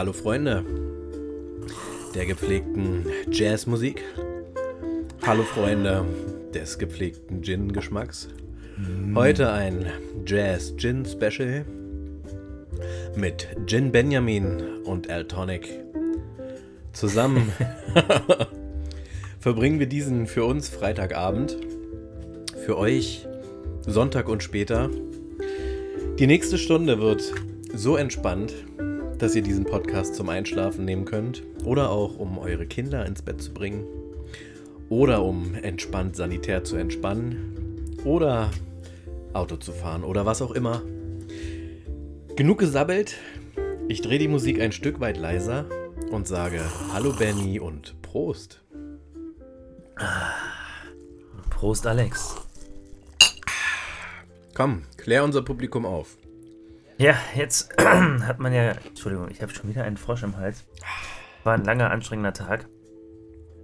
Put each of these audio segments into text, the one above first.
Hallo Freunde der gepflegten Jazzmusik. Hallo Freunde des gepflegten Gin-Geschmacks. Heute ein Jazz-Gin-Special mit Gin Benjamin und Al Tonic. Zusammen verbringen wir diesen für uns Freitagabend, für euch Sonntag und später. Die nächste Stunde wird so entspannt, dass ihr diesen Podcast zum Einschlafen nehmen könnt oder auch um eure Kinder ins Bett zu bringen oder um entspannt sanitär zu entspannen oder Auto zu fahren oder was auch immer. Genug gesabbelt. Ich drehe die Musik ein Stück weit leiser und sage Hallo Benny und Prost. Prost, Alex. Komm, klär unser Publikum auf. Ja, jetzt hat man ja. Entschuldigung, ich habe schon wieder einen Frosch im Hals. War ein langer, anstrengender Tag.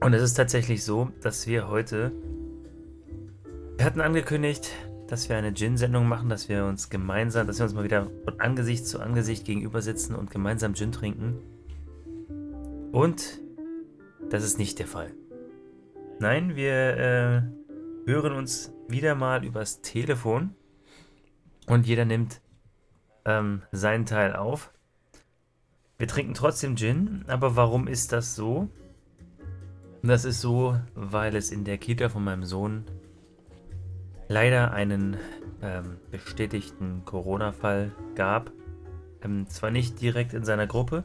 Und es ist tatsächlich so, dass wir heute. Wir hatten angekündigt, dass wir eine Gin-Sendung machen, dass wir uns gemeinsam, dass wir uns mal wieder von Angesicht zu Angesicht gegenüber sitzen und gemeinsam Gin trinken. Und das ist nicht der Fall. Nein, wir äh, hören uns wieder mal übers Telefon und jeder nimmt ähm, seinen Teil auf. Wir trinken trotzdem Gin, aber warum ist das so? Das ist so, weil es in der Kita von meinem Sohn leider einen ähm, bestätigten Corona-Fall gab. Ähm, zwar nicht direkt in seiner Gruppe,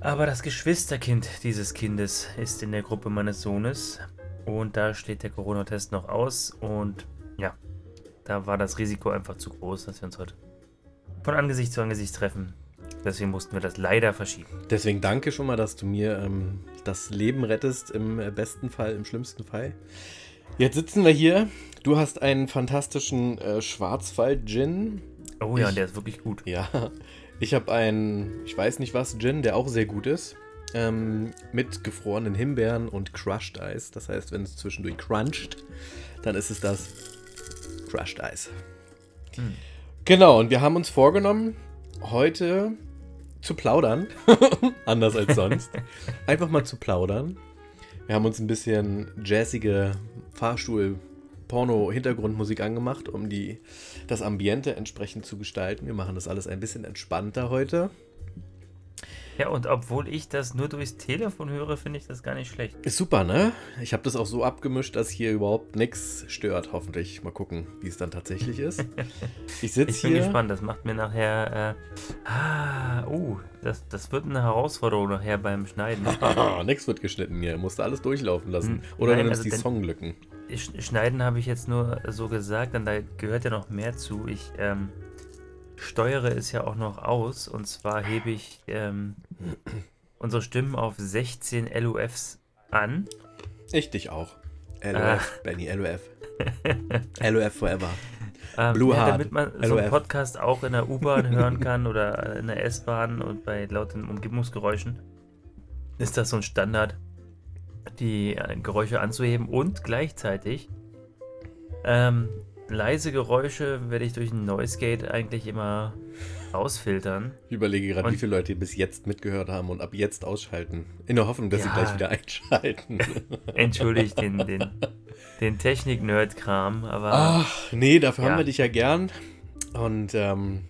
aber das Geschwisterkind dieses Kindes ist in der Gruppe meines Sohnes und da steht der Corona-Test noch aus und ja, da war das Risiko einfach zu groß, dass wir uns heute von Angesicht zu Angesicht treffen. Deswegen mussten wir das leider verschieben. Deswegen danke schon mal, dass du mir ähm, das Leben rettest, im besten Fall, im schlimmsten Fall. Jetzt sitzen wir hier. Du hast einen fantastischen äh, Schwarzwald-Gin. Oh ja, ich, der ist wirklich gut. Ja, ich habe einen, ich weiß nicht was, Gin, der auch sehr gut ist. Ähm, mit gefrorenen Himbeeren und Crushed Eis. Das heißt, wenn es zwischendurch cruncht, dann ist es das Crushed Eis. Hm. Genau, und wir haben uns vorgenommen, heute zu plaudern. Anders als sonst. Einfach mal zu plaudern. Wir haben uns ein bisschen jazzige Fahrstuhl-Porno-Hintergrundmusik angemacht, um die, das Ambiente entsprechend zu gestalten. Wir machen das alles ein bisschen entspannter heute. Ja, und obwohl ich das nur durchs Telefon höre, finde ich das gar nicht schlecht. Ist super, ne? Ich habe das auch so abgemischt, dass hier überhaupt nichts stört, hoffentlich. Mal gucken, wie es dann tatsächlich ist. Ich sitze hier. Ich bin gespannt, das macht mir nachher. Äh, ah, uh, das, das wird eine Herausforderung nachher beim Schneiden. Nichts wird geschnitten hier, musst du alles durchlaufen lassen. Hm, Oder Nein, du nimmst also die Songlücken. Schneiden habe ich jetzt nur so gesagt, denn da gehört ja noch mehr zu. Ich, ähm, steuere es ja auch noch aus. Und zwar hebe ich ähm, unsere Stimmen auf 16 LUFs an. Ich dich auch. LUF, ah. Benny, LUF. LUF forever. Ähm, Blue ja, Damit man LOF. so einen Podcast auch in der U-Bahn hören kann oder in der S-Bahn und bei lauten Umgebungsgeräuschen, ist das so ein Standard, die äh, Geräusche anzuheben und gleichzeitig ähm, leise Geräusche werde ich durch ein Noise Gate eigentlich immer ausfiltern. Ich überlege gerade, wie viele Leute bis jetzt mitgehört haben und ab jetzt ausschalten. In der Hoffnung, dass ja, sie gleich wieder einschalten. Entschuldigt den, den, den Technik-Nerd-Kram, aber. Ach, nee, dafür ja. haben wir dich ja gern. Und ähm,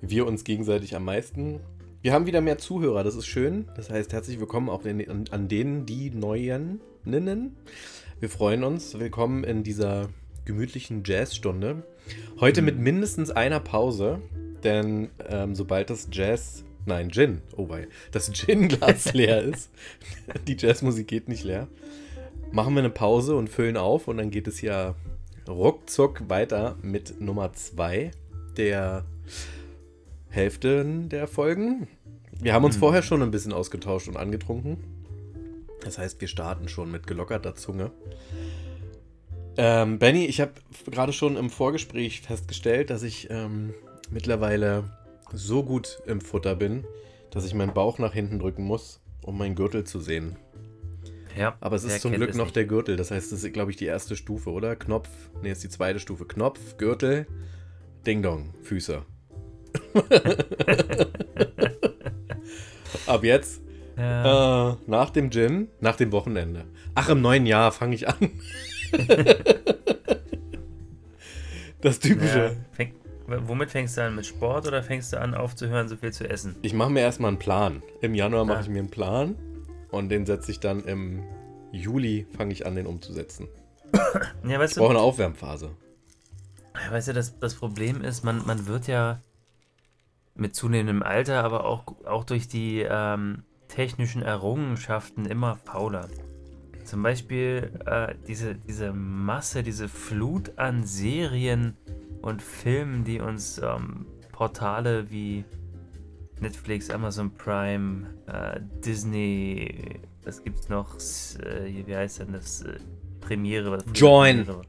wir uns gegenseitig am meisten. Wir haben wieder mehr Zuhörer, das ist schön. Das heißt, herzlich willkommen auch in, an, an denen, die Neuen. Wir freuen uns. Willkommen in dieser gemütlichen Jazzstunde. Heute mhm. mit mindestens einer Pause, denn ähm, sobald das Jazz, nein, Gin, oh wei, das Gin-Glas leer ist, die Jazzmusik geht nicht leer, machen wir eine Pause und füllen auf und dann geht es ja ruckzuck weiter mit Nummer 2 der Hälfte der Folgen. Wir haben uns mhm. vorher schon ein bisschen ausgetauscht und angetrunken. Das heißt, wir starten schon mit gelockerter Zunge. Ähm, Benny, ich habe gerade schon im Vorgespräch festgestellt, dass ich ähm, mittlerweile so gut im Futter bin, dass ich meinen Bauch nach hinten drücken muss, um meinen Gürtel zu sehen. Ja. Aber es ist zum Glück noch nicht. der Gürtel. Das heißt, das ist, glaube ich, die erste Stufe, oder? Knopf. Ne, ist die zweite Stufe. Knopf, Gürtel, Ding Dong, Füße. Ab jetzt. Ja. Äh, nach dem Gin, nach dem Wochenende. Ach, im neuen Jahr fange ich an. das typische. Ja, fäng, womit fängst du an? Mit Sport oder fängst du an, aufzuhören, so viel zu essen? Ich mache mir erstmal einen Plan. Im Januar mache ah. ich mir einen Plan und den setze ich dann im Juli, fange ich an, den umzusetzen. ja, weißt ich brauche eine Aufwärmphase. Weißt du, das, das Problem ist, man, man wird ja mit zunehmendem Alter, aber auch, auch durch die ähm, technischen Errungenschaften immer fauler. Zum Beispiel äh, diese, diese Masse, diese Flut an Serien und Filmen, die uns ähm, Portale wie Netflix, Amazon Prime, äh, Disney, was gibt's noch? Äh, wie heißt denn das? Äh, Premiere. Join. Premiere.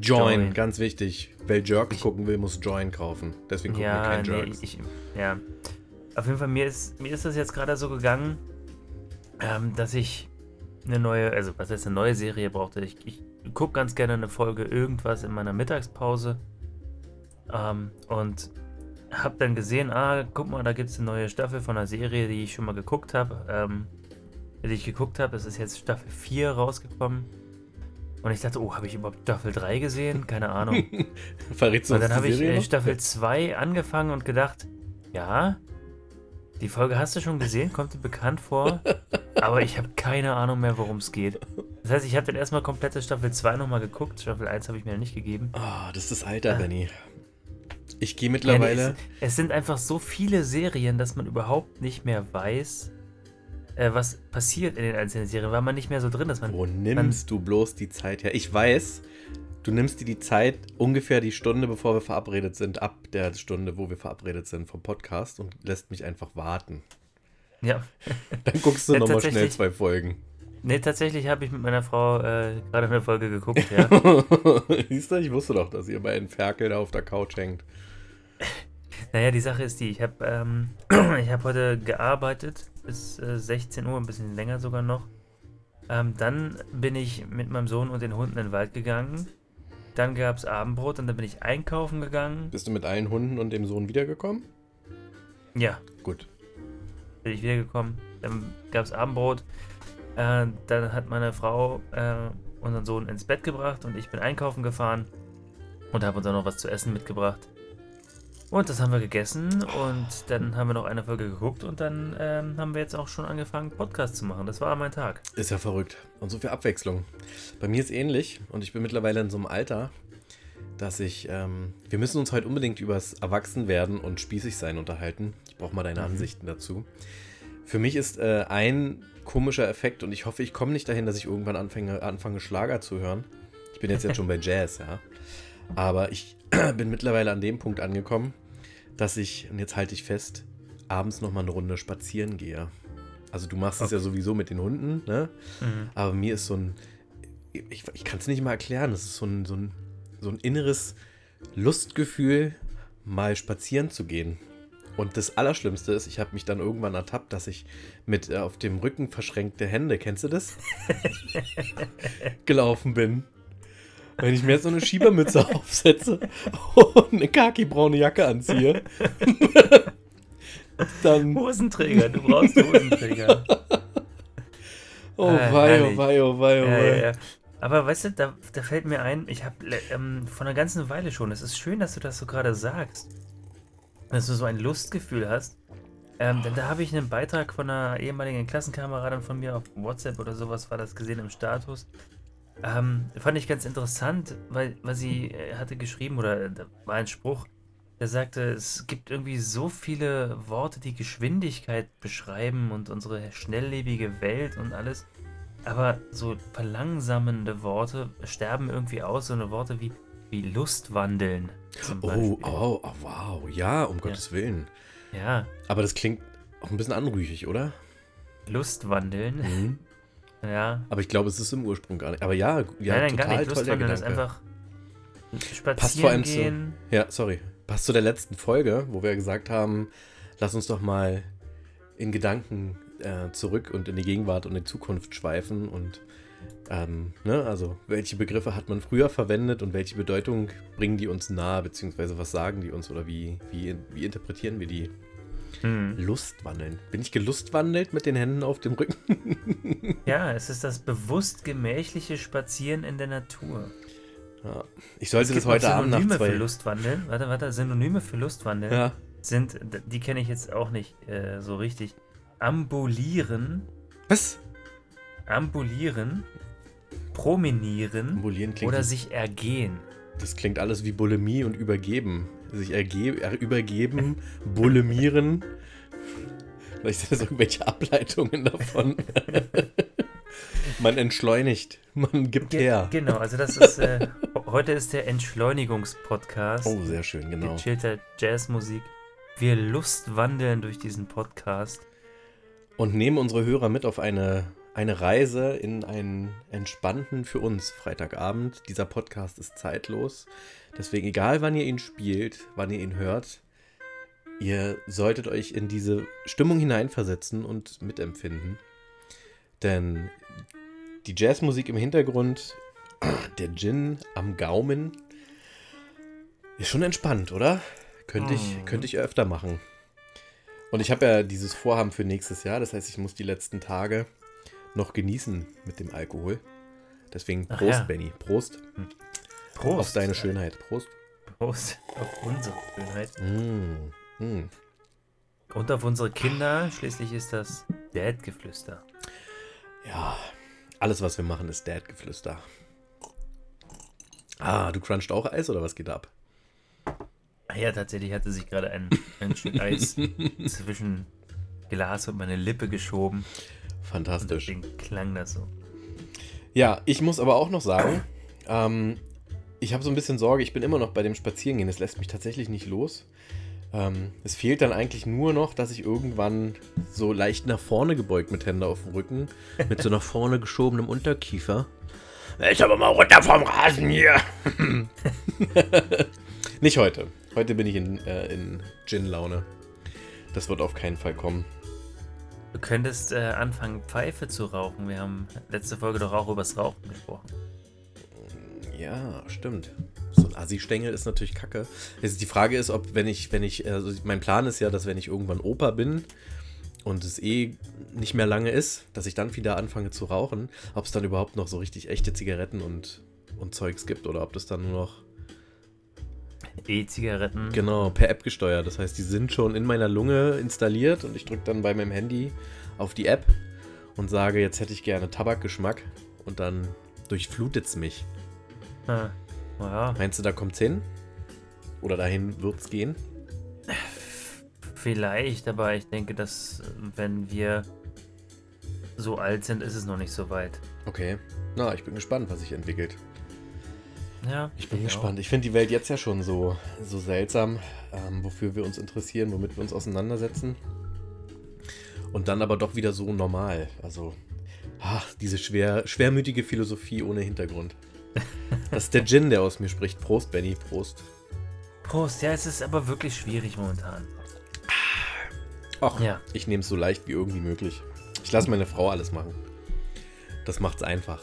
Join. Join, ganz wichtig. Wer Jerk gucken will, muss Join kaufen. Deswegen gucken ja, wir kein Jerks. Nee, ja. Auf jeden Fall, mir ist, mir ist das jetzt gerade so gegangen, ähm, dass ich eine neue, also was heißt eine neue Serie brauchte. Ich, ich gucke ganz gerne eine Folge irgendwas in meiner Mittagspause ähm, und habe dann gesehen, ah, guck mal, da gibt es eine neue Staffel von einer Serie, die ich schon mal geguckt habe. Ähm, die ich geguckt habe, es ist jetzt Staffel 4 rausgekommen. Und ich dachte, oh, habe ich überhaupt Staffel 3 gesehen? Keine Ahnung. Verrätst du Und dann habe ich äh, Staffel 2 angefangen und gedacht, ja, die Folge hast du schon gesehen, kommt dir bekannt vor, aber ich habe keine Ahnung mehr, worum es geht. Das heißt, ich habe dann erstmal komplette Staffel 2 nochmal geguckt. Staffel 1 habe ich mir noch nicht gegeben. Oh, das ist das Alter, äh, Benny. Ich gehe mittlerweile. Ja, es, es, sind einfach so viele Serien, dass man überhaupt nicht mehr weiß, äh, was passiert in den einzelnen Serien, weil man nicht mehr so drin ist. Man, Wo nimmst man, du bloß die Zeit her? Ich weiß, du nimmst dir die Zeit ungefähr die Stunde, bevor wir verabredet sind, ab der Stunde, wo wir verabredet sind vom Podcast und lässt mich einfach warten. Ja. Dann guckst du ja, nochmal schnell zwei Folgen. Nee, tatsächlich habe ich mit meiner Frau äh, gerade eine Folge geguckt, ja. Siehst du, ich wusste doch, dass ihr bei einem Ferkel da auf der Couch hängt. Naja, die Sache ist die, ich habe ähm, hab heute gearbeitet bis äh, 16 Uhr, ein bisschen länger sogar noch. Ähm, dann bin ich mit meinem Sohn und den Hunden in den Wald gegangen. Dann gab es Abendbrot und dann bin ich einkaufen gegangen. Bist du mit allen Hunden und dem Sohn wiedergekommen? Ja. Gut. Bin ich wiedergekommen. Dann gab es Abendbrot. Äh, dann hat meine Frau äh, unseren Sohn ins Bett gebracht und ich bin einkaufen gefahren und habe uns auch noch was zu essen mitgebracht. Und das haben wir gegessen und dann haben wir noch eine Folge geguckt und dann ähm, haben wir jetzt auch schon angefangen, Podcast zu machen. Das war mein Tag. Ist ja verrückt. Und so viel Abwechslung. Bei mir ist ähnlich und ich bin mittlerweile in so einem Alter, dass ich. Ähm, wir müssen uns heute unbedingt übers Erwachsenwerden und spießig sein unterhalten. Ich brauche mal deine mhm. Ansichten dazu. Für mich ist äh, ein komischer Effekt und ich hoffe, ich komme nicht dahin, dass ich irgendwann anfange, anfange Schlager zu hören. Ich bin jetzt, jetzt schon bei Jazz, ja. Aber ich bin mittlerweile an dem Punkt angekommen, dass ich, und jetzt halte ich fest, abends nochmal eine Runde spazieren gehe. Also du machst es okay. ja sowieso mit den Hunden, ne? Mhm. Aber mir ist so ein, ich, ich kann es nicht mal erklären, es ist so ein, so, ein, so ein inneres Lustgefühl, mal spazieren zu gehen. Und das Allerschlimmste ist, ich habe mich dann irgendwann ertappt, dass ich mit äh, auf dem Rücken verschränkte Hände, kennst du das? gelaufen bin. Wenn ich mir jetzt so eine Schiebermütze aufsetze und eine khaki-braune Jacke anziehe, dann. Hosenträger, du brauchst Hosenträger. oh äh, wei, oh wei, oh wei, oh wei. Ja, ja, Aber weißt du, da, da fällt mir ein, ich habe ähm, von einer ganzen Weile schon, es ist schön, dass du das so gerade sagst, dass du so ein Lustgefühl hast. Ähm, denn da habe ich einen Beitrag von einer ehemaligen Klassenkameradin von mir auf WhatsApp oder sowas war das gesehen im Status. Ähm, fand ich ganz interessant, weil, weil sie äh, hatte geschrieben, oder da war ein Spruch, der sagte, es gibt irgendwie so viele Worte, die Geschwindigkeit beschreiben und unsere schnelllebige Welt und alles. Aber so verlangsamende Worte sterben irgendwie aus, so eine Worte wie, wie Lustwandeln. Oh, oh, oh, wow, ja, um ja. Gottes Willen. Ja. Aber das klingt auch ein bisschen anrüchig, oder? Lustwandeln? Mhm. Ja. Aber ich glaube, es ist im Ursprung gar nicht. Aber ja, ja nein, nein, total gar nicht. Lustwandeln ist einfach spazieren Passt vor allem gehen. Zu, ja, sorry. Passt zu der letzten Folge, wo wir gesagt haben, lass uns doch mal in Gedanken äh, zurück und in die Gegenwart und in die Zukunft schweifen und ähm, ne, also welche Begriffe hat man früher verwendet und welche Bedeutung bringen die uns nahe, beziehungsweise was sagen die uns oder wie, wie, wie interpretieren wir die? Hm. Lustwandeln. Bin ich gelustwandelt mit den Händen auf dem Rücken? ja, es ist das bewusst gemächliche Spazieren in der Natur. Ja. Ich sollte das heute Abend nach zwei... für Lustwandeln. Warte, warte, Synonyme für Lustwandeln ja. sind, die kenne ich jetzt auch nicht äh, so richtig. Ambulieren. Was? Ambulieren. Promenieren. oder sich ergehen. Das klingt alles wie Bulimie und übergeben. Sich ergeben, übergeben, bulimieren. Vielleicht sind das irgendwelche Ableitungen davon. man entschleunigt, man gibt Ge her. Genau, also das ist, äh, heute ist der Entschleunigungspodcast. Oh, sehr schön, genau. Gechillter Jazzmusik. Wir lustwandeln durch diesen Podcast. Und nehmen unsere Hörer mit auf eine eine Reise in einen entspannten für uns Freitagabend. Dieser Podcast ist zeitlos. Deswegen, egal wann ihr ihn spielt, wann ihr ihn hört, ihr solltet euch in diese Stimmung hineinversetzen und mitempfinden. Denn die Jazzmusik im Hintergrund, der Gin am Gaumen, ist schon entspannt, oder? Könnte ich, mhm. könnte ich öfter machen. Und ich habe ja dieses Vorhaben für nächstes Jahr, das heißt, ich muss die letzten Tage noch genießen mit dem Alkohol. Deswegen Prost, ja. Benny. Prost. Prost. Auf deine Schönheit. Prost. Prost auf unsere Schönheit. Mm. Mm. Und auf unsere Kinder. Schließlich ist das Dad-Geflüster. Ja, alles, was wir machen, ist Dad-Geflüster. Ah, du crunchst auch Eis oder was geht ab? Ah ja, tatsächlich hatte sich gerade ein, ein Stück Eis zwischen Glas und meine Lippe geschoben. Fantastisch. Und deswegen klang das so. Ja, ich muss aber auch noch sagen, ähm, ich habe so ein bisschen Sorge, ich bin immer noch bei dem Spazierengehen. Es lässt mich tatsächlich nicht los. Ähm, es fehlt dann eigentlich nur noch, dass ich irgendwann so leicht nach vorne gebeugt mit Händen auf dem Rücken, mit so nach vorne geschobenem Unterkiefer. Ich aber mal runter vom Rasen hier. nicht heute. Heute bin ich in, äh, in Gin-Laune. Das wird auf keinen Fall kommen. Du könntest äh, anfangen, Pfeife zu rauchen. Wir haben letzte Folge doch auch übers Rauchen gesprochen. Ja, stimmt. So ein Assi-Stängel ist natürlich kacke. Jetzt die Frage ist, ob, wenn ich, wenn ich, also mein Plan ist ja, dass wenn ich irgendwann Opa bin und es eh nicht mehr lange ist, dass ich dann wieder anfange zu rauchen, ob es dann überhaupt noch so richtig echte Zigaretten und, und Zeugs gibt oder ob das dann nur noch E-Zigaretten. Genau, per App gesteuert. Das heißt, die sind schon in meiner Lunge installiert und ich drücke dann bei meinem Handy auf die App und sage, jetzt hätte ich gerne Tabakgeschmack und dann durchflutet es mich. Ah, ja. Meinst du, da kommt es hin? Oder dahin wird es gehen? Vielleicht, aber ich denke, dass wenn wir so alt sind, ist es noch nicht so weit. Okay. Na, ich bin gespannt, was sich entwickelt. Ja, ich bin ich gespannt. Auch. Ich finde die Welt jetzt ja schon so, so seltsam, ähm, wofür wir uns interessieren, womit wir uns auseinandersetzen. Und dann aber doch wieder so normal. Also, ach, diese schwer, schwermütige Philosophie ohne Hintergrund. Das ist der Gin, der aus mir spricht. Prost, Benny, Prost. Prost, ja, es ist aber wirklich schwierig momentan. Ach, ja. ich nehme es so leicht wie irgendwie möglich. Ich lasse meine Frau alles machen. Das macht's einfach.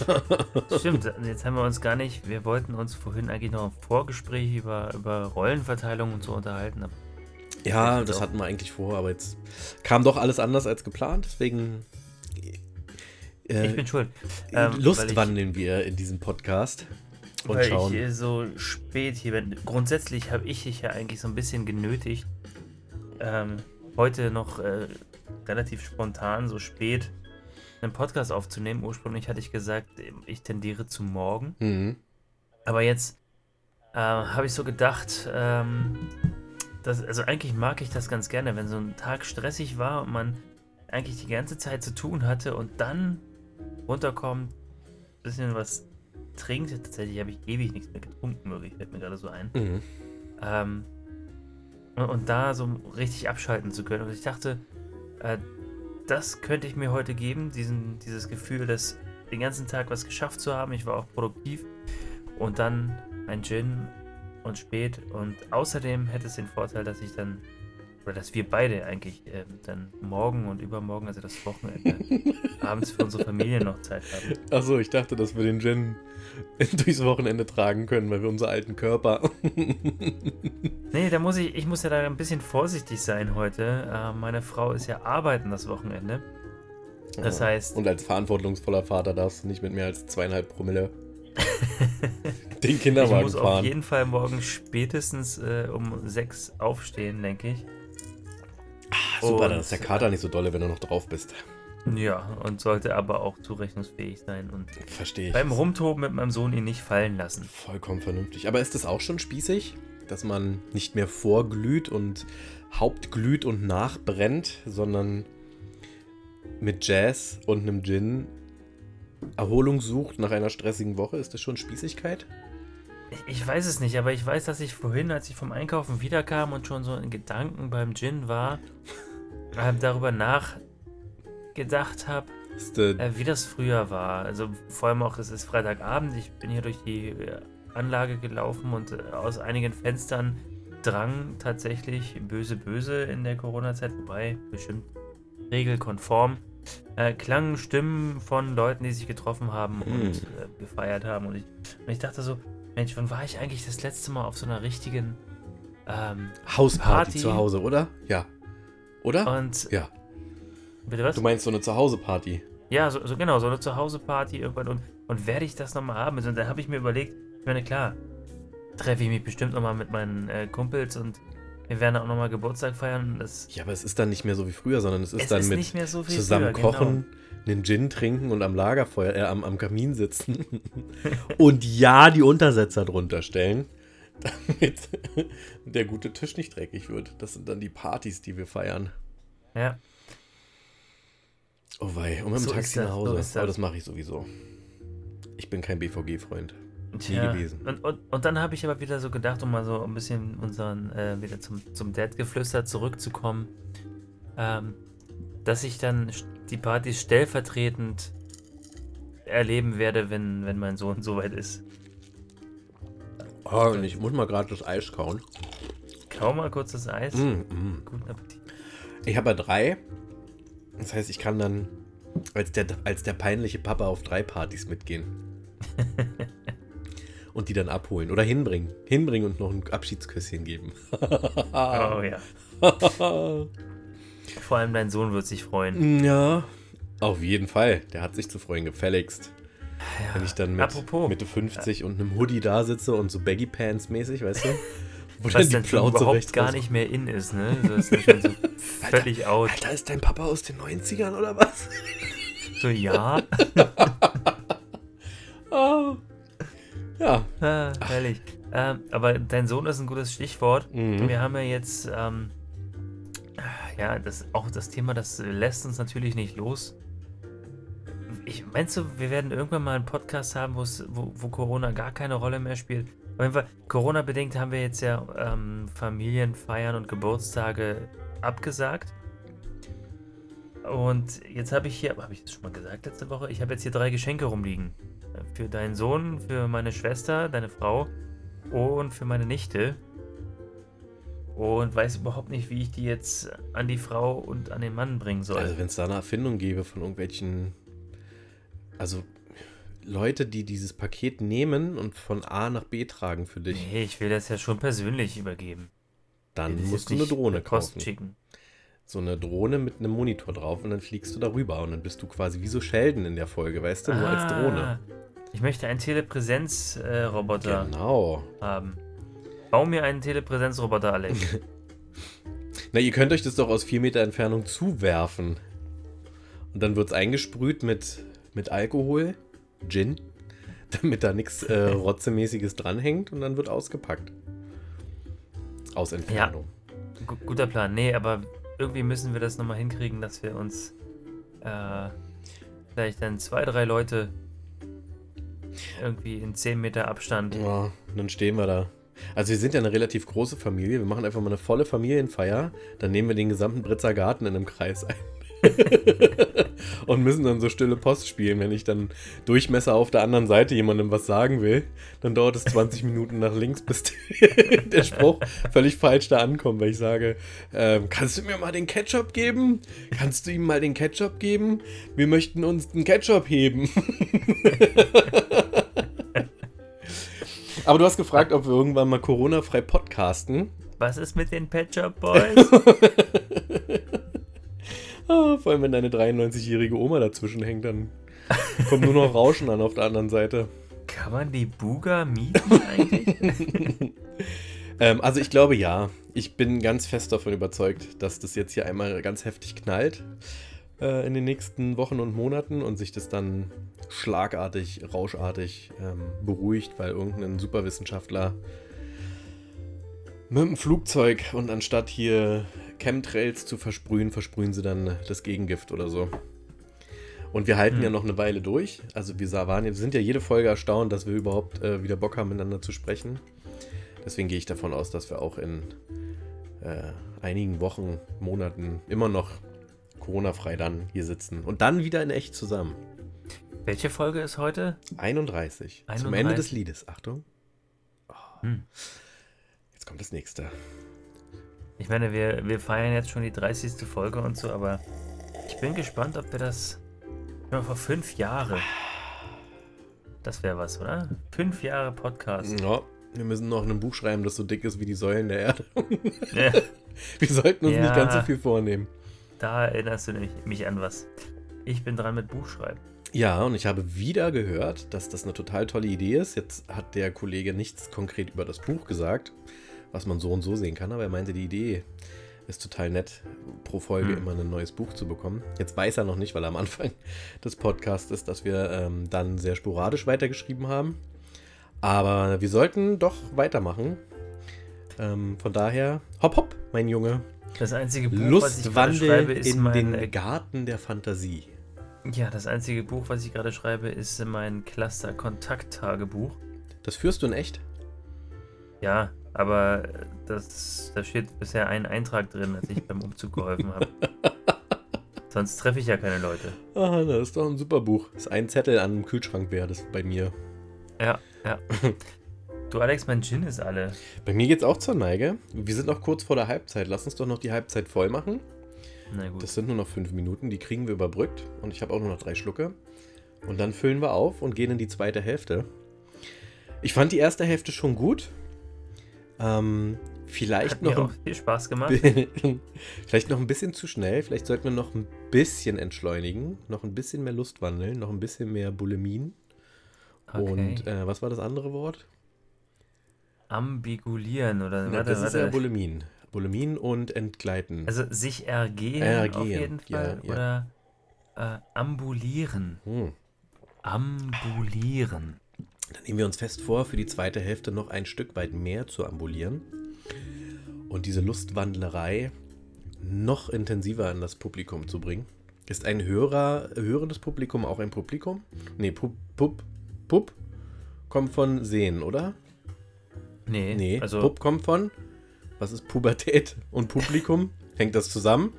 Stimmt, jetzt haben wir uns gar nicht, wir wollten uns vorhin eigentlich noch im Vorgespräch über, über Rollenverteilung und so unterhalten. ja, das hatten wir eigentlich vor, aber jetzt kam doch alles anders als geplant, deswegen. Äh, ich bin schuld. Ähm, Lust wandeln wir in diesem Podcast. Und weil schauen. ich so spät hier bin. Grundsätzlich habe ich dich ja eigentlich so ein bisschen genötigt, ähm, heute noch äh, relativ spontan, so spät, einen Podcast aufzunehmen. Ursprünglich hatte ich gesagt, ich tendiere zu morgen. Mhm. Aber jetzt äh, habe ich so gedacht, ähm, dass, also eigentlich mag ich das ganz gerne, wenn so ein Tag stressig war und man eigentlich die ganze Zeit zu tun hatte und dann runterkommt, ein bisschen was trinkt. Tatsächlich habe ich ewig nichts mehr getrunken, wirklich, fällt mir gerade so ein. Mhm. Ähm, und, und, da so richtig abschalten zu können. Und ich dachte, äh, das könnte ich mir heute geben, diesen, dieses Gefühl, dass den ganzen Tag was geschafft zu haben. Ich war auch produktiv. Und dann ein Gin und spät. Und außerdem hätte es den Vorteil, dass ich dann, oder dass wir beide eigentlich äh, dann morgen und übermorgen, also das Wochenende, abends für unsere Familie noch Zeit haben. Achso, ich dachte, dass wir den Gin durchs Wochenende tragen können, weil wir unsere alten Körper. Nee, da muss ich, ich muss ja da ein bisschen vorsichtig sein heute. Äh, meine Frau ist ja arbeiten das Wochenende. Das heißt. Und als verantwortungsvoller Vater darfst du nicht mit mehr als zweieinhalb Promille den Kinderwagen ich muss fahren. auf jeden Fall morgen spätestens äh, um sechs aufstehen, denke ich. Super, Und, dann ist der Kater nicht so dolle, wenn du noch drauf bist. Ja, und sollte aber auch zurechnungsfähig sein und Verstehe ich. beim Rumtoben mit meinem Sohn ihn nicht fallen lassen. Vollkommen vernünftig. Aber ist das auch schon spießig, dass man nicht mehr vorglüht und hauptglüht und nachbrennt, sondern mit Jazz und einem Gin Erholung sucht nach einer stressigen Woche? Ist das schon Spießigkeit? Ich, ich weiß es nicht, aber ich weiß, dass ich vorhin, als ich vom Einkaufen wiederkam und schon so in Gedanken beim Gin war, äh, darüber nachgedacht habe, äh, äh, wie das früher war. Also vor allem auch, es ist Freitagabend, ich bin hier durch die äh, Anlage gelaufen und äh, aus einigen Fenstern drang tatsächlich böse böse in der Corona-Zeit, wobei bestimmt regelkonform, äh, klangen Stimmen von Leuten, die sich getroffen haben Hm. und äh, gefeiert haben. Und ich, und ich dachte so, Mensch, wann war ich eigentlich das letzte Mal auf so einer richtigen ähm, Hausparty Party. zu Hause, oder? Ja. Oder? und ja. bitte was? Du meinst so eine Zuhause-Party? Ja, so, so genau, so eine Zuhause-Party irgendwann. Und, und werde ich das nochmal haben? Und dann habe ich mir überlegt, ich meine, klar, treffe ich mich bestimmt nochmal mit meinen äh, Kumpels und wir werden auch nochmal Geburtstag feiern. Das, Ja, aber es ist dann nicht mehr so wie früher, sondern es ist es dann ist mit nicht mehr so viel zusammen früher, kochen, einen Gin trinken und am Lagerfeuer, äh, am, am Kamin sitzen. und ja, die Untersetzer drunter stellen, damit der gute Tisch nicht dreckig wird. Das sind dann die Partys, die wir feiern. Ja, Oh wei, und mit dem So Taxi nach so Hause. ist Aber das. mache ich sowieso. Ich bin kein BVG-Freund. Nie Tja. gewesen. Und, und, und dann habe ich aber wieder so gedacht, um mal so ein bisschen unseren, äh, wieder zum, zum Dad-Geflüster zurückzukommen, ähm, dass ich dann die Partys stellvertretend erleben werde, wenn, wenn mein Sohn soweit ist. Oh, und ich muss mal gerade das Eis kauen. Kau mal kurz das Eis. Mm, mm. Guten Appetit. Ich habe ja drei. Das heißt, ich kann dann als der, als der peinliche Papa auf drei Partys mitgehen. und die dann abholen oder hinbringen. Hinbringen und noch ein Abschiedsküsschen geben. Oh ja. Vor allem dein Sohn wird sich freuen. ja. Auf jeden Fall. Der hat sich zu freuen gefälligst. Wenn ich dann mit Apropos. Mitte 50 und einem Hoodie da sitze und so Baggy Pants mäßig, weißt du? Wo Was dann schon Plauze überhaupt gar nicht mehr in ist, ne? So ist ja schon so völlig out. Alter, ist dein Papa aus den 90ern oder was? So, ja. Ah. Ja. Ah, herrlich. Ähm, aber dein Sohn ist ein gutes Stichwort. Mhm. Wir haben ja jetzt, ähm, ja, das, auch das Thema, das lässt uns natürlich nicht los. Ich, meinst du, wir werden irgendwann mal einen Podcast haben, wo, wo Corona gar keine Rolle mehr spielt? Auf jeden Fall, Corona-bedingt haben wir jetzt ja ähm, Familienfeiern und Geburtstage abgesagt. Und jetzt habe ich hier, habe ich das schon mal gesagt letzte Woche? Ich habe jetzt hier drei Geschenke rumliegen. Für deinen Sohn, für meine Schwester, deine Frau und für meine Nichte. Und weiß überhaupt nicht, wie ich die jetzt an die Frau und an den Mann bringen soll. Also wenn es da eine Erfindung gäbe von irgendwelchen, also Leute, die dieses Paket nehmen und von A nach B tragen für dich, nee, ich will das ja schon persönlich übergeben. dann ist musst du eine Drohne kaufen. schicken. So eine Drohne mit einem Monitor drauf und dann fliegst du darüber und dann bist du quasi wie so Sheldon in der Folge, weißt du, nur als Drohne. Ah, Ich möchte einen Telepräsenz-Roboter Genau. haben. Bau mir einen Telepräsenz-Roboter, Alex. Na, ihr könnt euch das doch aus vier Meter Entfernung zuwerfen. Und dann wird es eingesprüht mit, mit Alkohol, Gin, damit da nichts äh, Rotzemäßiges dranhängt und dann wird ausgepackt. Aus Entfernung. Gu- guter Plan. Nee, aber irgendwie müssen wir das nochmal hinkriegen, dass wir uns äh, vielleicht dann zwei, drei Leute irgendwie in 10 Meter Abstand. Ja, dann stehen wir da. Also wir sind ja eine relativ große Familie. Wir machen einfach mal eine volle Familienfeier. Dann nehmen wir den gesamten Britzer Garten in einem Kreis ein. und müssen dann so stille Post spielen. Wenn ich dann Durchmesser auf der anderen Seite jemandem was sagen will, dann dauert es 20 Minuten nach links, bis der Spruch völlig falsch da ankommt, weil ich sage, ähm, kannst du mir mal den Ketchup geben? Kannst du ihm mal den Ketchup geben? Wir möchten uns den Ketchup heben. Aber du hast gefragt, ob wir irgendwann mal Corona-frei podcasten. Was ist mit den Pet Shop Boys? Ah, vor allem, wenn deine 93-jährige Oma dazwischen hängt, dann kommt nur noch Rauschen an auf der anderen Seite. Kann man die Buga mieten eigentlich? ähm, also ich glaube ja. Ich bin ganz fest davon überzeugt, dass das jetzt hier einmal ganz heftig knallt äh, in den nächsten Wochen und Monaten und sich das dann schlagartig, rauschartig ähm, beruhigt, weil irgendein Superwissenschaftler mit dem Flugzeug und anstatt hier Chemtrails zu versprühen, versprühen sie dann das Gegengift oder so. Und wir halten hm. ja noch eine Weile durch. Also wir waren, wir sind ja jede Folge erstaunt, dass wir überhaupt äh, wieder Bock haben, miteinander zu sprechen. Deswegen gehe ich davon aus, dass wir auch in äh, einigen Wochen, Monaten immer noch Corona-frei dann hier sitzen. Und dann wieder in echt zusammen. Welche Folge ist heute? 31. 31. Zum Ende des Liedes. Achtung. Oh. Hm. Jetzt kommt das nächste. Ich meine, wir, wir feiern jetzt schon die 30. Folge und so, aber ich bin gespannt, ob wir das ja, vor fünf Jahren. Das wäre was, oder? Fünf Jahre Podcast. Ja, wir müssen noch ein Buch schreiben, das so dick ist wie die Säulen der Erde. Ja. wir sollten uns ja, nicht ganz so viel vornehmen. Da erinnerst du mich, mich an was. Ich bin dran mit Buchschreiben. Ja, und ich habe wieder gehört, dass das eine total tolle Idee ist. Jetzt hat der Kollege nichts konkret über das Buch gesagt, was man so und so sehen kann, aber er meinte, die Idee ist total nett, pro Folge hm. immer ein neues Buch zu bekommen. Jetzt weiß er noch nicht, weil er am Anfang des Podcasts ist, dass wir ähm, dann sehr sporadisch weitergeschrieben haben. Aber wir sollten doch weitermachen. Ähm, von daher, hopp, hopp, mein Junge. Das einzige Buch, Lustwandel was ich schreibe, ist in mein, den Garten der Fantasie. Ja, das einzige Buch, was ich gerade schreibe, ist mein Cluster-Kontakt-Tagebuch. Das führst du in echt? Ja, aber das, da steht bisher ein Eintrag drin, als ich beim Umzug geholfen habe. Sonst treffe ich ja keine Leute. Ah, das ist doch ein super Buch. Das ist ein Zettel an einem Kühlschrank wäre das bei mir. Ja, ja. Du Alex, mein Gin ist alle. Bei mir geht's auch zur Neige. Wir sind noch kurz vor der Halbzeit. Lass uns doch noch die Halbzeit voll machen. Na gut. Das sind nur noch fünf Minuten, die kriegen wir überbrückt. Und ich habe auch nur noch drei Schlucke. Und dann füllen wir auf und gehen in die zweite Hälfte. Ich fand die erste Hälfte schon gut. Ähm, vielleicht Hat noch. Mir auch viel Spaß gemacht. vielleicht noch ein bisschen zu schnell. Vielleicht sollten wir noch ein bisschen entschleunigen. Noch ein bisschen mehr Lust wandeln. Noch ein bisschen mehr Bulimien. Okay. Und äh, was war das andere Wort? Ambigulieren oder Na, warte, Das ist ja Bulimien. Bulimien und Entgleiten. Also sich ergehen, ergehen. auf jeden Fall. Ja, ja. Oder äh, ambulieren. Hm. Ambulieren. Dann nehmen wir uns fest vor, für die zweite Hälfte noch ein Stück weit mehr zu ambulieren und diese Lustwandlerei noch intensiver in das Publikum zu bringen. Ist ein Hörer, hörendes Publikum auch ein Publikum? Nee, Pup, Pup, Pup kommt von Sehen, oder? Nee. Nee, also Pup kommt von, was ist Pubertät und Publikum? Hängt das zusammen?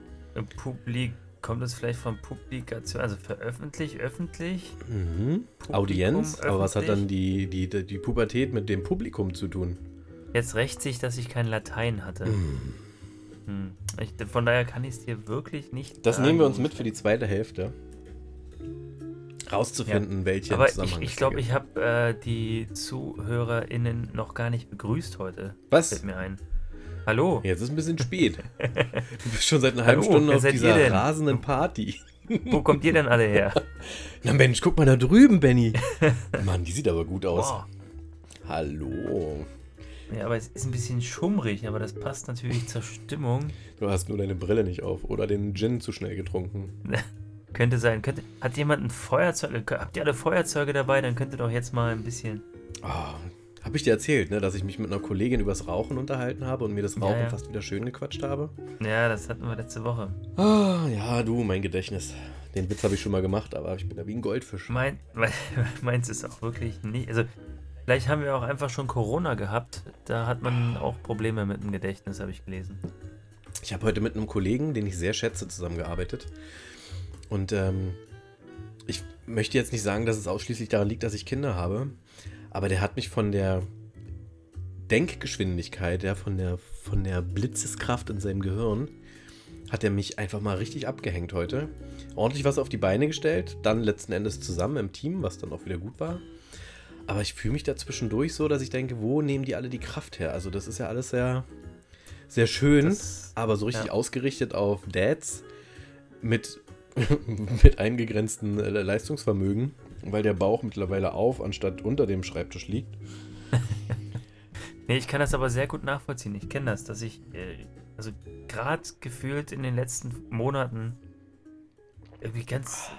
Publik kommt das vielleicht von Publikation, also veröffentlicht, öffentlich? Mhm. Audienz, aber was hat dann die, die, die Pubertät mit dem Publikum zu tun? Jetzt rächt sich, dass ich kein Latein hatte. Mhm. Hm. Ich, von daher kann ich es dir wirklich nicht. Das nehmen wir uns mit für die zweite Hälfte. Rauszufinden, ja. welche Aber Zusammenhang ich, ich glaube, ich habe äh, die ZuhörerInnen noch gar nicht begrüßt heute. Was? Fällt mir ein. Hallo. Jetzt ist ein bisschen spät. Du bist schon seit einer halben Hallo, Stunde auf dieser rasenden Party. Wo kommt ihr denn alle her? Na Mensch, guck mal da drüben, Benny. Mann, die sieht aber gut aus. Wow. Hallo. Ja, aber es ist ein bisschen schummrig, aber das passt natürlich zur Stimmung. Du hast nur deine Brille nicht auf oder den Gin zu schnell getrunken. könnte sein. Könnte, hat jemand ein Feuerzeug? Habt ihr alle Feuerzeuge dabei? Dann könnt ihr doch jetzt mal ein bisschen. Oh, habe ich dir erzählt, ne, dass ich mich mit einer Kollegin übers Rauchen unterhalten habe und mir das Rauchen ja, ja. fast wieder schön gequatscht habe? Ja, das hatten wir letzte Woche. Ah, ja, du, mein Gedächtnis. Den Witz habe ich schon mal gemacht, aber ich bin da wie ein Goldfisch. Mein, mein, meins ist auch wirklich nicht. Also, vielleicht haben wir auch einfach schon Corona gehabt. Da hat man auch Probleme mit dem Gedächtnis, habe ich gelesen. Ich habe heute mit einem Kollegen, den ich sehr schätze, zusammengearbeitet. Und ähm, ich möchte jetzt nicht sagen, dass es ausschließlich daran liegt, dass ich Kinder habe. Aber der hat mich von der Denkgeschwindigkeit, ja, von der, von der Blitzeskraft in seinem Gehirn, hat er mich einfach mal richtig abgehängt heute. Ordentlich was auf die Beine gestellt, dann letzten Endes zusammen im Team, was dann auch wieder gut war. Aber ich fühle mich da zwischendurch so, dass ich denke, wo nehmen die alle die Kraft her? Also das ist ja alles sehr, Sehr schön, das, aber so richtig ja. ausgerichtet auf Dads mit, mit eingegrenztem äh, Leistungsvermögen, weil der Bauch mittlerweile auf anstatt unter dem Schreibtisch liegt. nee, ich kann das aber sehr gut nachvollziehen. Ich kenne das, dass ich, äh, also gerade gefühlt in den letzten Monaten irgendwie ganz,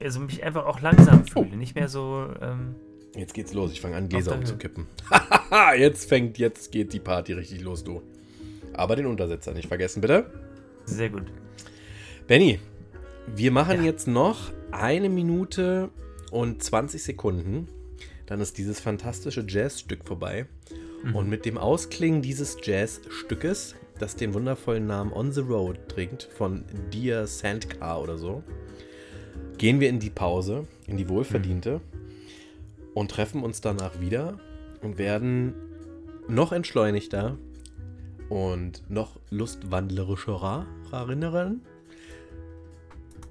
also mich einfach auch langsam fühle. Oh. Nicht mehr so. Ähm, jetzt geht's los. Ich fange an, Gläser umzukippen. jetzt fängt, jetzt geht die Party richtig los, du. Aber den Untersetzer nicht vergessen, bitte. Sehr gut. Benny, wir machen ja. jetzt noch eine Minute und 20 Sekunden. Dann ist dieses fantastische Jazzstück vorbei. Mhm. Und mit dem Ausklingen dieses Jazzstückes, das den wundervollen Namen On the Road trägt, von Dear Sandcar oder so, gehen wir in die Pause, in die wohlverdiente, mhm. und treffen uns danach wieder und werden noch entschleunigter und noch lustwandlerischer erinnern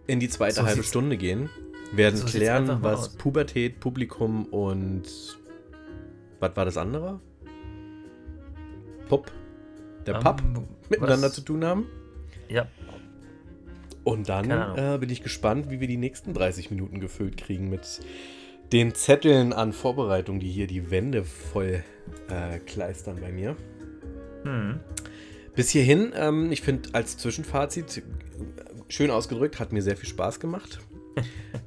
in die zweite so halbe Stunde gehen, werden so klären, was aus. Pubertät, Publikum und was war das andere? Pop, der um, Pub miteinander was? zu tun haben. Ja. Und dann äh, bin ich gespannt, wie wir die nächsten 30 Minuten gefüllt kriegen mit den Zetteln an Vorbereitung, die hier die Wände voll äh, kleistern bei mir. Hm. Bis hierhin, ähm, ich finde als Zwischenfazit, schön ausgedrückt, hat mir sehr viel Spaß gemacht.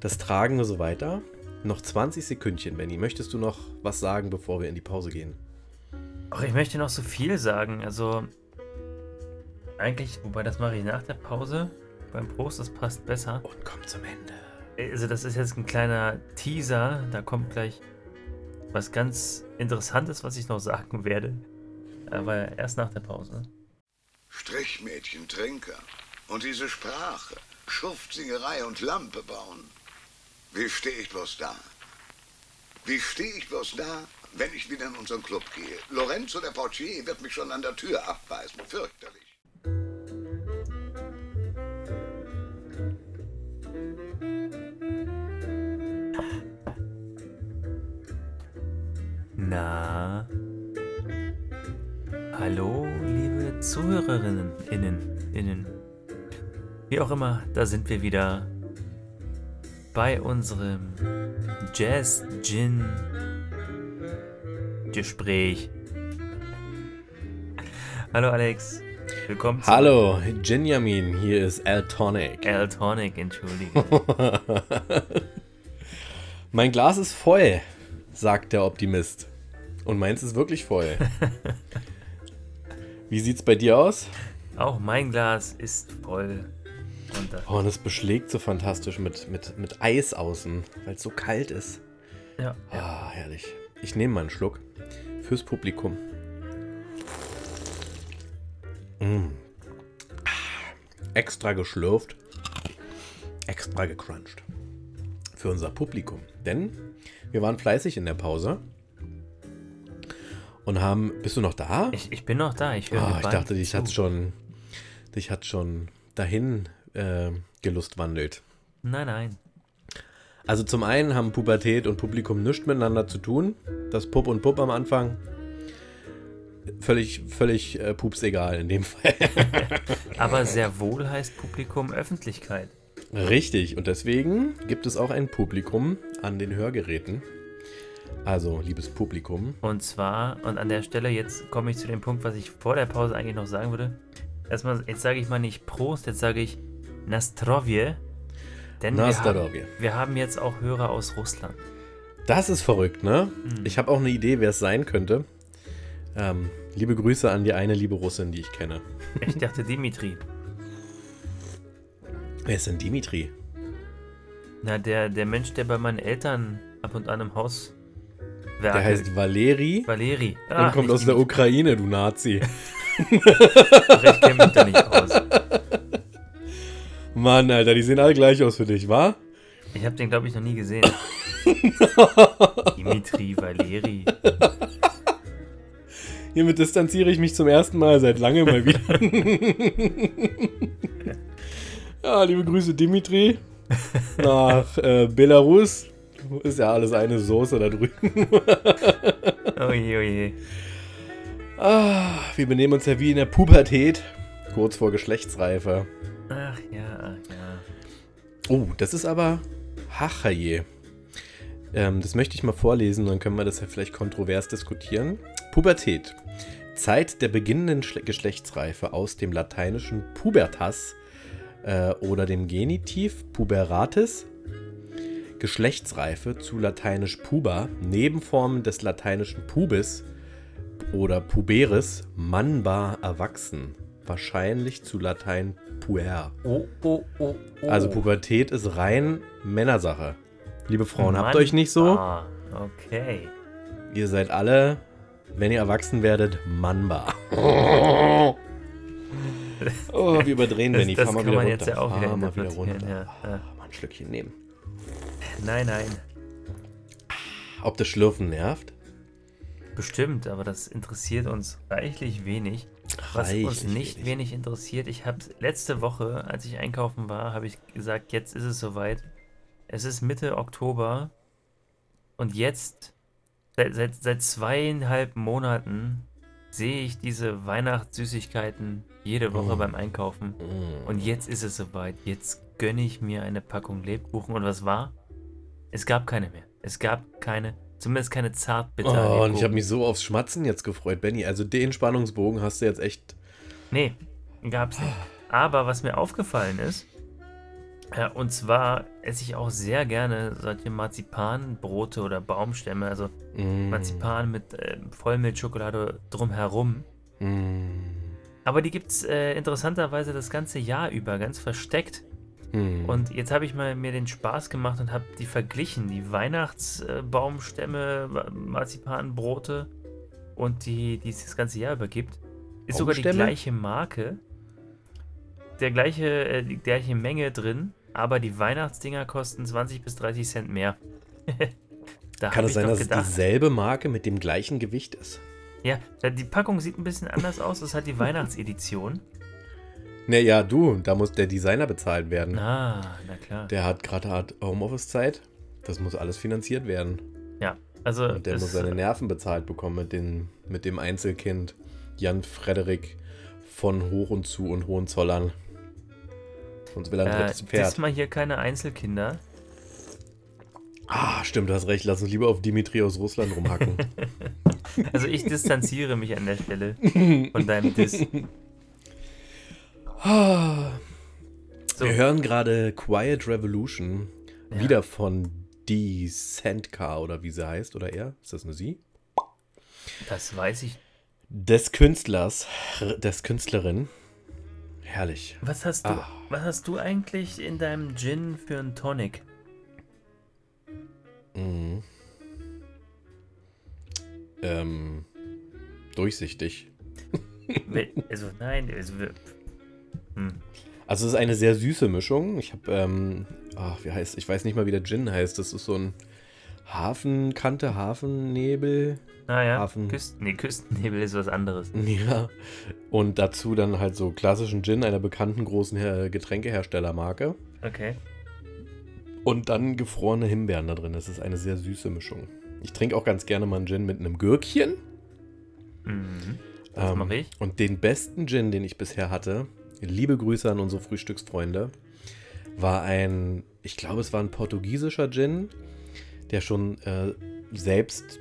Das Tragen und so weiter. Noch 20 Sekündchen, Benny. Möchtest du noch was sagen, bevor wir in die Pause gehen? Ach, ich möchte noch so viel sagen. Also, eigentlich, wobei das mache ich nach der Pause. Beim Prost, das passt besser. Und kommt zum Ende. Also, das ist jetzt ein kleiner Teaser. Da kommt gleich was ganz Interessantes, was ich noch sagen werde. Aber erst nach der Pause. Strichmädchen, Trinker. Und diese Sprache, Schuftssingerei und Lampe bauen. Wie stehe ich bloß da? Wie stehe ich bloß da, wenn ich wieder in unseren Club gehe? Lorenzo, der Portier, wird mich schon an der Tür abweisen. Fürchterlich. Na, hallo, liebe Zuhörerinnen, innen, innen. Wie auch immer, da sind wir wieder bei unserem Jazz-Gin-Gespräch. Hallo Alex, willkommen zurück. Hallo, Ginjamin, hier ist L-Tonic. L-Tonic, entschuldige. mein Glas ist voll, sagt der Optimist. Und meins ist wirklich voll. Wie sieht's bei dir aus? Auch mein Glas ist voll. Und, oh, und es beschlägt so fantastisch mit, mit, mit Eis außen, weil es so kalt ist. Ja. Ah, herrlich. Ich nehme mal einen Schluck fürs Publikum. Mm. Extra geschlürft, extra gecrunched. Für unser Publikum. Denn wir waren fleißig in der Pause und haben. Bist du noch da? Ich, ich bin noch da. Ich höre oh, Ich dachte, dich hat schon. Dich hat schon dahin äh, gelustwandelt. Nein, nein. Also zum einen haben Pubertät und Publikum nichts miteinander zu tun. Das Pup und Pup am Anfang. Völlig, völlig äh, pups egal in dem Fall. Aber sehr wohl heißt Publikum Öffentlichkeit. Richtig, und deswegen gibt es auch ein Publikum an den Hörgeräten. Also, liebes Publikum. Und zwar, und an der Stelle, jetzt komme ich zu dem Punkt, was ich vor der Pause eigentlich noch sagen würde. Erstmal, jetzt sage ich mal nicht Prost, jetzt sage ich Nastrovje. Denn wir haben, wir haben, jetzt auch Hörer aus Russland. Das ist verrückt, ne? Mhm. Ich habe auch eine Idee, wer es sein könnte. Ähm, liebe Grüße an die eine liebe Russin, die ich kenne. Ich dachte Dimitri. Wer ist denn Dimitri? Na, der, der Mensch, der bei meinen Eltern ab und an im Haus. Der heißt Valeri. Valeri. Ah, und kommt aus der Ukraine, du Nazi. ich kenne mich da nicht aus. Mann, Alter, die sehen alle gleich aus für dich, wa? Ich habe den, glaube ich, noch nie gesehen. Dimitri Valeri. Hiermit distanziere ich mich zum ersten Mal seit langem mal wieder. ja, liebe Grüße, Dimitri. Nach äh, Belarus. Ist ja alles eine Soße da drüben. oje, oje. Ah, wir benehmen uns ja wie in der Pubertät, kurz vor Geschlechtsreife. Ach ja, ach ja. Oh, das ist aber Hachaje. Ähm, das möchte ich mal vorlesen, dann können wir das ja vielleicht kontrovers diskutieren. Pubertät. Zeit der beginnenden Schle Geschlechtsreife aus dem lateinischen pubertas äh, oder dem Genitiv puberatis. Geschlechtsreife zu lateinisch puber, Nebenformen des lateinischen pubis oder puberis, mannbar erwachsen. Wahrscheinlich zu Latein puer. Oh, oh, oh, oh. Also Pubertät ist rein Männersache. Liebe Frauen, habt Mann. euch nicht so. Ah, okay. Ihr seid alle, wenn ihr erwachsen werdet, mannbar. oh, wir überdrehen, Das, Benny. das Fahr mal kann wieder man runter. jetzt ja Fahr mal wieder runter. Ja, ja. Mal ein Schlückchen nehmen. Nein, nein. Ob das Schlürfen nervt? Bestimmt, aber das interessiert uns reichlich wenig. Was uns Reichlich nicht wenig. wenig. interessiert, ich habe letzte Woche, als ich einkaufen war, habe ich gesagt, jetzt ist es soweit. Es ist Mitte Oktober und jetzt, seit, seit, seit zweieinhalb Monaten, sehe ich diese Weihnachtssüßigkeiten jede Woche Mm. beim Einkaufen. Mm. Und jetzt ist es soweit. Jetzt gönne ich mir eine Packung Lebkuchen. Und was war? Es gab keine mehr. Es gab keine, zumindest keine zartbitter Oh, und ich habe mich so aufs Schmatzen jetzt gefreut, Benny. Also den Spannungsbogen hast du jetzt echt. Nee, gab's nicht. Aber was mir aufgefallen ist, ja, und zwar esse ich auch sehr gerne solche Marzipanbrote oder Baumstämme, also Mm. Marzipan mit äh, Vollmilchschokolade drumherum. Mm. Aber die gibt's äh, interessanterweise das ganze Jahr über, ganz versteckt. Mm. Und jetzt habe ich mal mir den Spaß gemacht und habe die verglichen, die Weihnachtsbaumstämme, Marzipanbrote und die, die es das ganze Jahr über gibt. Ist sogar die gleiche Marke, der gleiche, äh, die gleiche Menge drin, aber die Weihnachtsdinger kosten 20 bis 30 Cent mehr. da Kann es sein, dass es gedacht, dieselbe Marke mit dem gleichen Gewicht ist? ja, die Packung sieht ein bisschen anders aus, das ist halt die Weihnachtsedition. Naja, du, da muss der Designer bezahlt werden. Ah, na klar. Der hat gerade hart Homeoffice-Zeit. Das muss alles finanziert werden. Ja, also Und der muss seine Nerven bezahlt bekommen mit, den, mit dem Einzelkind Jan Frederik von Hoch und Zu und Hohenzollern. Sonst will er ein äh, drittes Pferd. diesmal hier keine Einzelkinder. Ah, stimmt, du hast recht. Lass uns lieber auf Dimitri aus Russland rumhacken. Also ich distanziere mich an der Stelle von deinem Diss. Ah, So, Wir hören gerade Quiet Revolution. Ja. Wieder von Die Sandcar oder wie sie heißt. Oder er? Ist das eine sie? das weiß ich. Des Künstlers, des Künstlerin. Herrlich. Was hast du, Ah. was hast du eigentlich in deinem Gin für einen Tonic? Mhm. Ähm, durchsichtig. Also nein, also, hm. Also es ist eine sehr süße Mischung. Ich habe, ähm, ach, wie heißt, ich weiß nicht mal, wie der Gin heißt. Das ist so ein Hafenkante, Hafennebel. Ah ja, Hafen. Küsten, nee, Küstennebel ist was anderes. Ja. Und dazu dann halt so klassischen Gin einer bekannten großen Her Getränkeherstellermarke. Okay. Und dann gefrorene Himbeeren da drin. Das ist eine sehr süße Mischung. Ich trinke auch ganz gerne mal einen Gin mit einem Gürkchen. Mhm. Das mache ich. Und den besten Gin, den ich bisher hatte, liebe Grüße an unsere Frühstücksfreunde, war ein, ich glaube, es war ein portugiesischer Gin, der schon äh, selbst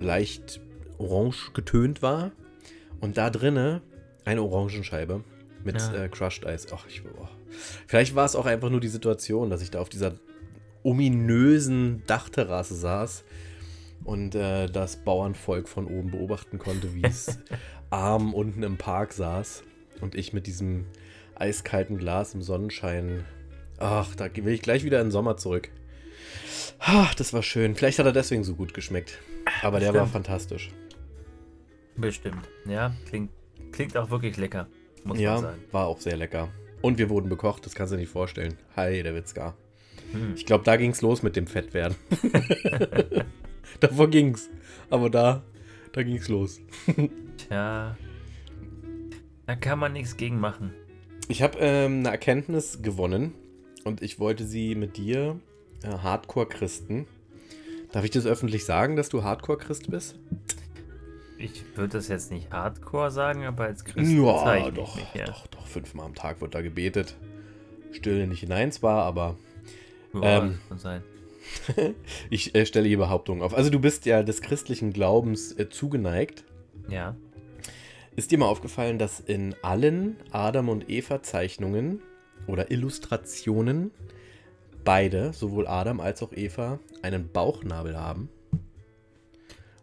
leicht orange getönt war. Und da drinne eine Orangenscheibe mit Ja. äh, Crushed Eis. Ach, ich, oh. Vielleicht war es auch einfach nur die Situation, dass ich da auf dieser ominösen Dachterrasse saß und äh, das Bauernvolk von oben beobachten konnte, wie es arm unten im Park saß und ich mit diesem eiskalten Glas im Sonnenschein. Ach, da will ich gleich wieder in den Sommer zurück. Ach, das war schön. Vielleicht hat er deswegen so gut geschmeckt. Aber der war Bestimmt. fantastisch. Bestimmt. Ja, klingt, klingt auch wirklich lecker, muss man Ja, sagen. war auch sehr lecker. Und wir wurden bekocht, das kannst du dir nicht vorstellen. Hi, der Witzka. Hm. Ich glaube, da ging's los mit dem Fettwerden. Davor ging's. Aber da, da ging's los. Tja, da kann man nichts gegen machen. Ich habe ähm, eine Erkenntnis gewonnen und ich wollte sie mit dir, äh, Hardcore-Christen. Darf ich das öffentlich sagen, dass du Hardcore-Christ bist? ich würde das jetzt nicht hardcore sagen, aber als Christ Ja, doch, mich, ja. doch, doch. Fünfmal am Tag wird da gebetet. Stille nicht hinein zwar, aber Ja, Ähm, kann sein. ich äh, stelle hier Behauptungen auf. Also du bist ja des christlichen Glaubens äh, zugeneigt. Ja. Ist dir mal aufgefallen, dass in allen Adam und Eva Zeichnungen oder Illustrationen beide, sowohl Adam als auch Eva, einen Bauchnabel haben?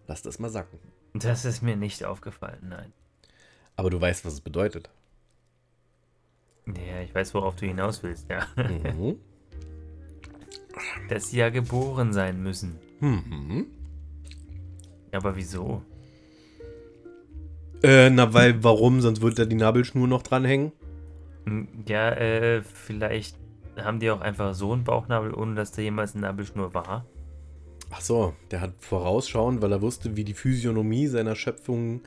Lass das mal sacken. Das ist mir nicht aufgefallen, nein. Aber du weißt, was es bedeutet. Ja, ich weiß, worauf du hinaus willst, ja. Mhm. Dass sie ja geboren sein müssen. Mhm. Aber wieso? Äh, na, weil, warum? Sonst würde da die Nabelschnur noch dranhängen. Hm, Ja, äh, vielleicht haben die auch einfach so einen Bauchnabel, ohne dass da jemals eine Nabelschnur war. Ach so, der hat vorausschauend, weil er wusste, wie die Physiognomie seiner Schöpfung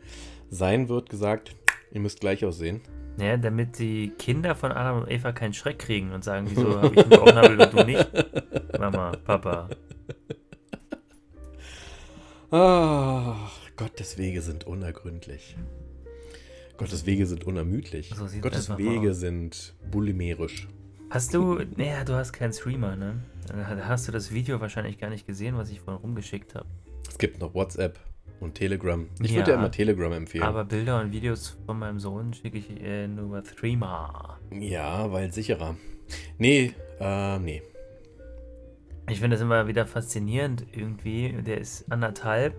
sein wird, gesagt, ihr müsst gleich aussehen. Ja, damit die Kinder von Adam und Eva keinen Schreck kriegen und sagen, wieso habe ich einen Bauchnabel und du nicht? Mama, Papa. Ach, Gottes Wege sind unergründlich. Gottes Wege sind unermüdlich. So Gottes Wege aus. sind bulimerisch. Hast du, naja, du hast keinen Streamer, ne? Da hast du das Video wahrscheinlich gar nicht gesehen, was ich vorhin rumgeschickt habe. Es gibt noch WhatsApp und Telegram. Ich Ja, würde ja immer Telegram empfehlen. Aber Bilder und Videos von meinem Sohn schicke ich äh, nur über Threema. ja, weil sicherer. Nee, äh, nee. Ich finde das immer wieder faszinierend irgendwie. Der ist anderthalb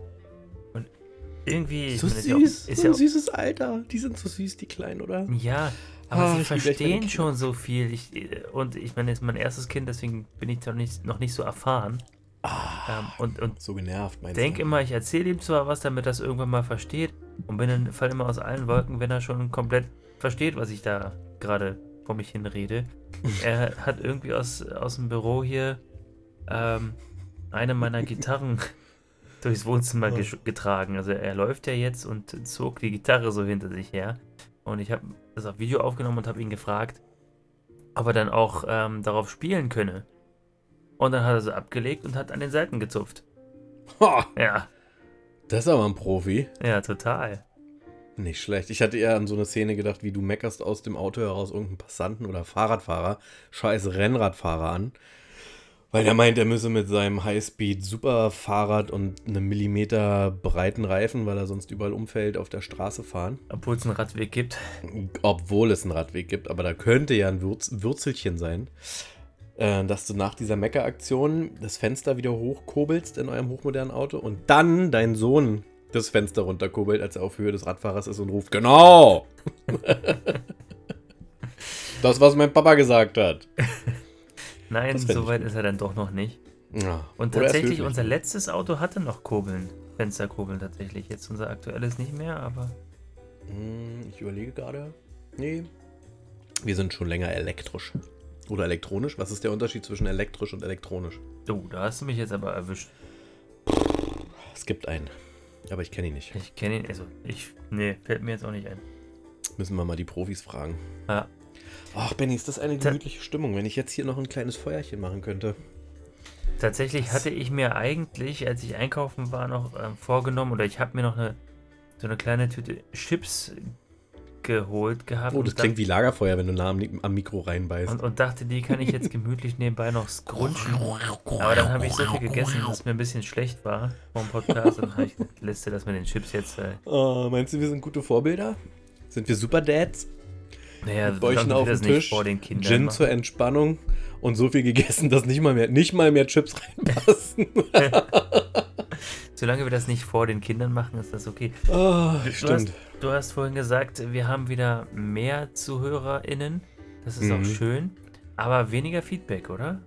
irgendwie. ich So meine, ist ja auch- süß, ist so ein süßes Alter. Die sind so süß, die Kleinen, oder? Ja, aber Ah, sie verstehen schon so viel. Ich, und ich meine, es ist mein erstes Kind, deswegen bin ich noch nicht, noch nicht so erfahren. Ah, Ähm, und und so genervt, meinst denke du? immer, ich erzähle ihm zwar was, damit er das irgendwann mal versteht. Und bin dann fall immer aus allen Wolken, wenn er schon komplett versteht, was ich da gerade vor mich hin rede. er hat irgendwie aus, aus dem Büro hier ähm, eine meiner Gitarren durchs Wohnzimmer gesch- getragen. Also er läuft ja jetzt und zog die Gitarre so hinter sich her. Und ich habe das auf Video aufgenommen und habe ihn gefragt, ob er dann auch ähm, darauf spielen könne. Und dann hat er sie abgelegt und hat an den Seiten gezupft. Ha, Ja, das ist aber ein Profi. ja, total. Nicht schlecht. Ich hatte eher an so eine Szene gedacht, wie du meckerst aus dem Auto heraus irgendeinen Passanten oder Fahrradfahrer, scheiß Rennradfahrer an. Weil er meint, er müsse mit seinem Highspeed-Superfahrrad und einem Millimeter breiten Reifen, weil er sonst überall umfällt, auf der Straße fahren. Obwohl es einen Radweg gibt. Obwohl es einen Radweg gibt, aber da könnte ja ein Würz Würzelchen sein. Äh, dass du nach dieser Meckeraktion das Fenster wieder hochkurbelst in eurem hochmodernen Auto und dann dein Sohn das Fenster runterkurbelt, als er auf Höhe des Radfahrers ist und ruft, genau! das, was mein Papa gesagt hat. Nein, so weit ist er dann doch noch nicht. Ja. Und tatsächlich, unser letztes Auto hatte noch Kurbeln. Fensterkurbeln tatsächlich. Jetzt unser aktuelles nicht mehr, aber. Hm, Ich überlege gerade. Nee. Wir sind schon länger elektrisch. Oder elektronisch. Was ist der Unterschied zwischen elektrisch und elektronisch? Oh, da hast du mich jetzt aber erwischt. Es gibt einen. Aber ich kenne ihn nicht. Ich kenne ihn, also ich. Nee, fällt mir jetzt auch nicht ein. Müssen wir mal die Profis fragen. Ja. Ach, Benny, ist das eine gemütliche Stimmung, wenn ich jetzt hier noch ein kleines Feuerchen machen könnte. Tatsächlich hatte ich mir eigentlich, als ich einkaufen war, noch ähm, vorgenommen, oder ich habe mir noch eine so eine kleine Tüte Chips geholt gehabt. Oh, das klingt wie Lagerfeuer, wenn du nah am, am Mikro reinbeißt. Und, und dachte, die kann ich jetzt gemütlich nebenbei noch scrunchen. Aber dann habe ich so viel gegessen, dass mir ein bisschen schlecht war vom Podcast. Und dann habe ich gesagt, Liste das mit den Chips jetzt. Äh, Oh, meinst du, wir sind gute Vorbilder? Sind wir Super Dads? Naja, Bäuchen auf nicht Tisch, vor den Kindern Gin machen. zur Entspannung und so viel gegessen, dass nicht mal mehr, nicht mal mehr Chips reinpassen. Solange wir das nicht vor den Kindern machen, ist das okay. Oh, Du hast, stimmt. du hast vorhin gesagt, wir haben wieder mehr ZuhörerInnen. Das ist auch Mhm. schön. Aber weniger Feedback, oder?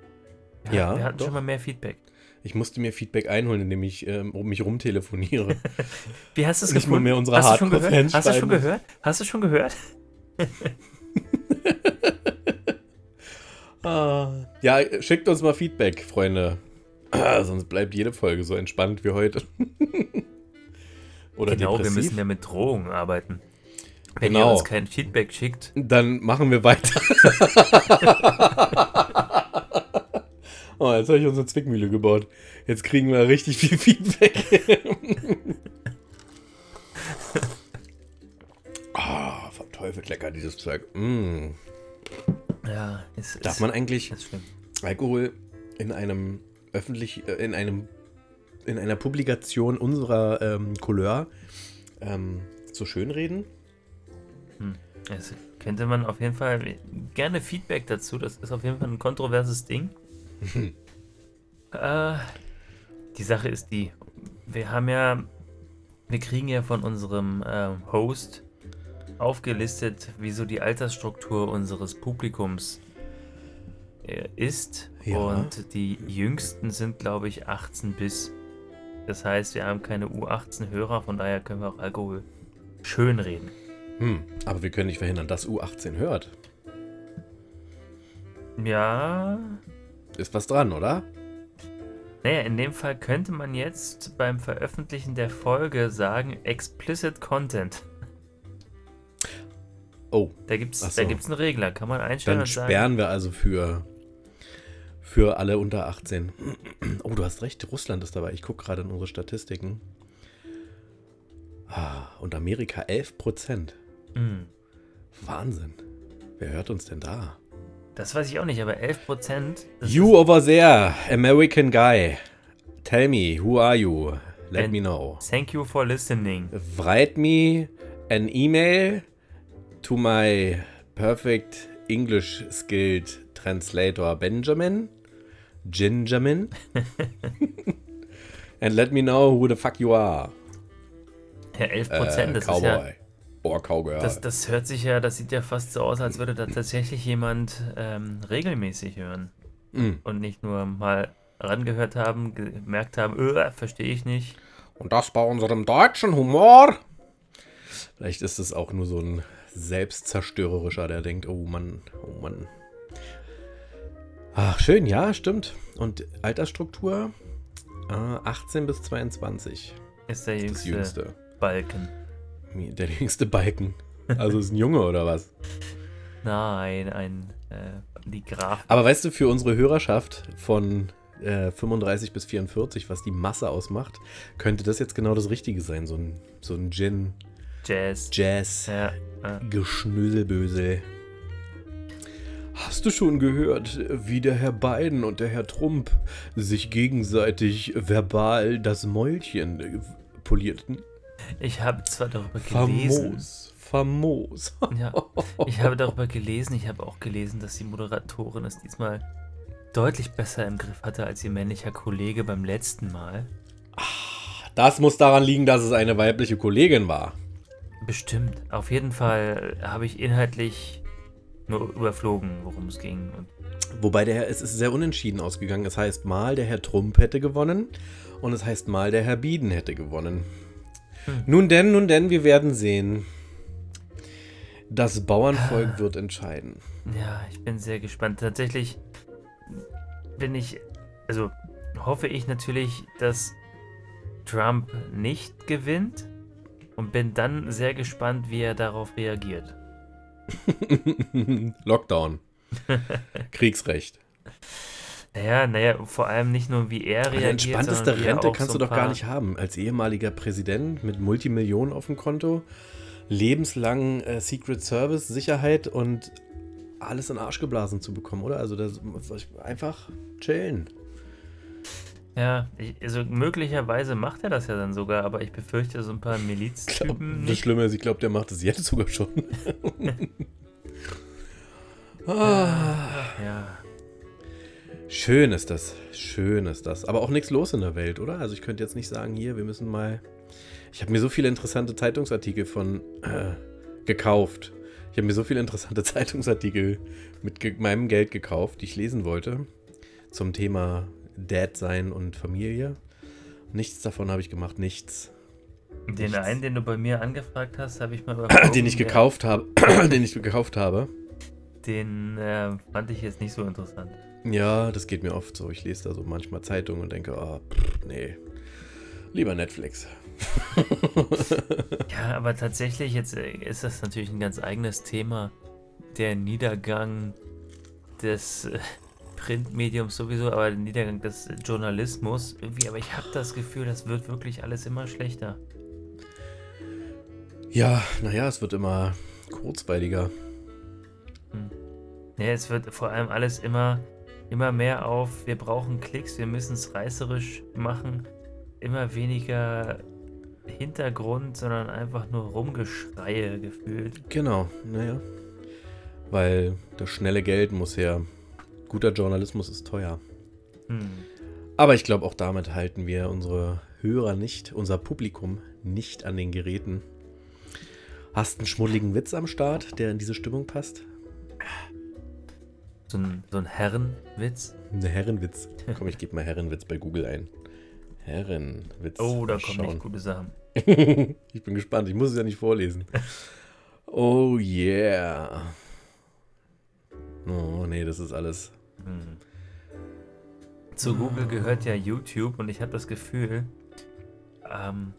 Wir Ja, hatten, wir hatten doch. schon mal mehr Feedback. Ich musste mir Feedback einholen, indem ich um mich rumtelefoniere. Wie hast du es Nicht mal gefunden? mehr unsere hast du schon gehört? Hardcore-Fans Hast du schon gehört? Hast du schon gehört? Ah, ja, schickt uns mal Feedback, Freunde. Ah, sonst bleibt jede Folge so entspannt wie heute. Oder genau, wir depressiv. müssen ja mit Drohungen arbeiten. Wenn ihr Genau. uns kein Feedback schickt, Dann machen wir weiter. oh, jetzt habe ich unsere Zwickmühle gebaut. Jetzt kriegen wir richtig viel Feedback. Dieses Zeug. Mm. Ja, es Darf man eigentlich. Alkohol in einem öffentlich, äh, in einem, in einer Publikation unserer ähm, Couleur ähm, so schön reden? Es könnte man auf jeden Fall gerne Feedback dazu. Das ist auf jeden Fall ein kontroverses Ding. äh, die Sache ist die, wir haben ja, wir kriegen ja von unserem ähm, Host aufgelistet, wieso die Altersstruktur unseres Publikums äh, ist. Ja. Und die jüngsten sind, glaube ich, 18 bis. Das heißt, wir haben keine U18-Hörer, von daher können wir auch Alkohol schön reden. Hm, aber wir können nicht verhindern, dass U18 hört. Ja, Ist was dran, oder? Naja, in dem Fall könnte man jetzt beim Veröffentlichen der Folge sagen, explicit Content. Oh, Da gibt's, Ach so. da gibt's einen Regler, kann man einstellen dann und sagen. sperren wir also für, für alle unter 18. Oh, du hast recht, Russland ist dabei. Ich gucke gerade in unsere Statistiken. Ah, und Amerika 11 Prozent. Hm, Wahnsinn. Wer hört uns denn da? das weiß ich auch nicht, aber 11 Prozent. You over there, American guy. Tell me, who are you? Let me know. Thank you for listening. Write me an email to my perfect English skilled translator Benjamin. Gingerman. And let me know who the fuck you are. Ja, 11 Äh, Prozent, das ist ja. Cowboy. Or Cowgirl. Das, das hört sich ja, das sieht ja fast so aus, als würde da tatsächlich jemand ähm, regelmäßig hören. Mm. Und nicht nur mal rangehört haben, gemerkt haben, öh, verstehe ich nicht. Und das bei unserem deutschen Humor. Vielleicht ist es auch nur so ein selbstzerstörerischer, der denkt, oh Mann, oh Mann. Ach, schön, ja, stimmt. Und Altersstruktur? Äh, 18 bis 22. Ist der jüngste, jüngste. Balken. Der jüngste Balken. Also ist ein Junge oder was? Nein, ein äh, die Graf. Aber weißt du, für unsere Hörerschaft von äh, 35 bis 44, was die Masse ausmacht, könnte das jetzt genau das Richtige sein. So ein, so ein Gin, Jazz. Jazz, Ja, ja. Geschnöselbösel. Hast du schon gehört, wie der Herr Biden und der Herr Trump sich gegenseitig verbal das Mäulchen äh, polierten? Ich habe zwar darüber gelesen. Famos, famos. Ja, ich habe darüber gelesen. Ich habe auch gelesen, dass die Moderatorin es diesmal deutlich besser im Griff hatte als ihr männlicher Kollege beim letzten Mal. Das muss daran liegen, dass es eine weibliche Kollegin war. Bestimmt. Auf jeden Fall habe ich inhaltlich nur überflogen, worum es ging. Und Wobei der Herr, es ist sehr unentschieden ausgegangen. Es heißt mal, der Herr Trump hätte gewonnen und es heißt mal, der Herr Biden hätte gewonnen. Hm. Nun denn, nun denn, wir werden sehen. Das Bauernvolk wird entscheiden. ja, ich bin sehr gespannt. Tatsächlich bin ich, also hoffe ich natürlich, dass Trump nicht gewinnt und bin dann sehr gespannt, wie er darauf reagiert. Lockdown. Kriegsrecht. Naja, naja, vor allem nicht nur, wie er Eine reagiert. entspannteste wie er Rente kannst so du doch gar nicht haben. Als ehemaliger Präsident mit Multimillionen auf dem Konto, lebenslang äh, Secret Service, Sicherheit und alles in den Arsch geblasen zu bekommen, oder? Also das, einfach chillen. Ja, ich, also möglicherweise macht er das ja dann sogar, aber ich befürchte, so ein paar Miliztypen das. Schlimme ist, ich glaube, der macht es jetzt sogar schon. ah, Ja, schön ist das. Schön ist das. Aber auch nichts los in der Welt, oder? Also ich könnte jetzt nicht sagen, hier, wir müssen mal. Ich habe mir so viele interessante Zeitungsartikel von äh, gekauft. Ich habe mir so viele interessante Zeitungsartikel mit meinem Geld gekauft, die ich lesen wollte. Zum Thema Dad sein und Familie. Nichts davon habe ich gemacht, nichts. den Nichts. einen, den du bei mir angefragt hast, habe ich mal überflogen, den ich gekauft habe, den ich gekauft habe. Den äh, fand ich jetzt nicht so interessant. Ja, das geht mir oft so. Ich lese da so manchmal Zeitungen und denke, ah, pff, nee, lieber Netflix. Ja, aber tatsächlich jetzt äh, ist das natürlich ein ganz eigenes Thema. Der Niedergang des Printmediums sowieso, aber der Niedergang des Journalismus irgendwie. Aber ich habe das Gefühl, das wird wirklich alles immer schlechter. Ja, naja, es wird immer kurzweiliger. Ja, es wird vor allem alles immer, immer mehr auf, wir brauchen Klicks, wir müssen es reißerisch machen. Immer weniger Hintergrund, sondern einfach nur Rumgeschreie gefühlt. Genau, naja. Weil das schnelle Geld muss her. Guter Journalismus ist teuer. Hm. Aber ich glaube, auch damit halten wir unsere Hörer nicht, unser Publikum nicht an den Geräten. Hast einen schmuddeligen Witz am Start, der in diese Stimmung passt? So ein, so ein Herrenwitz. Ein Herrenwitz. Komm, ich gebe mal Herrenwitz bei Google ein. Herrenwitz. Oh, da kommen echt gute Sachen. ich bin gespannt, ich muss es ja nicht vorlesen. Oh yeah. Oh nee, das ist alles. Hm. Zu Google gehört ja YouTube und ich habe das Gefühl, ähm,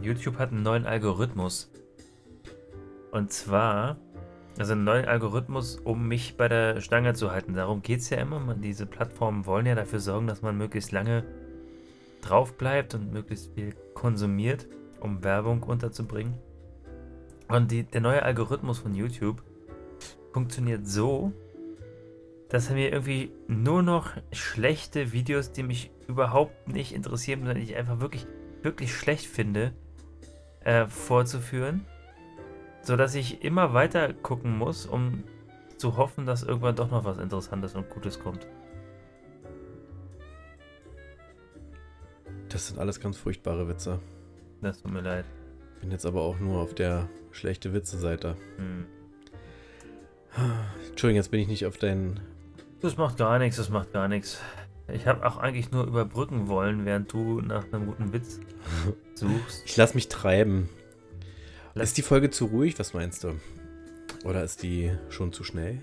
YouTube hat einen neuen Algorithmus. Und zwar, also einen neuen Algorithmus, um mich bei der Stange zu halten. Darum geht es ja immer. Diese Plattformen wollen ja dafür sorgen, dass man möglichst lange drauf bleibt und möglichst viel konsumiert, um Werbung unterzubringen. Und die, der neue Algorithmus von YouTube funktioniert so, dass mir irgendwie nur noch schlechte Videos, die mich überhaupt nicht interessieren, sondern die ich einfach wirklich, wirklich schlecht finde, äh, vorzuführen. Sodass ich immer weiter gucken muss, um zu hoffen, dass irgendwann doch noch was Interessantes und Gutes kommt. Das sind alles ganz furchtbare Witze. Das tut mir leid. Bin jetzt aber auch nur auf der schlechte Witze-Seite. Hm. Entschuldigung, jetzt bin ich nicht auf deinen. Das macht gar nichts, das macht gar nichts. Ich habe auch eigentlich nur überbrücken wollen, während du nach einem guten Witz suchst. Ich lass mich treiben. Lass- Ist die Folge zu ruhig? Was meinst du? Oder ist die schon zu schnell?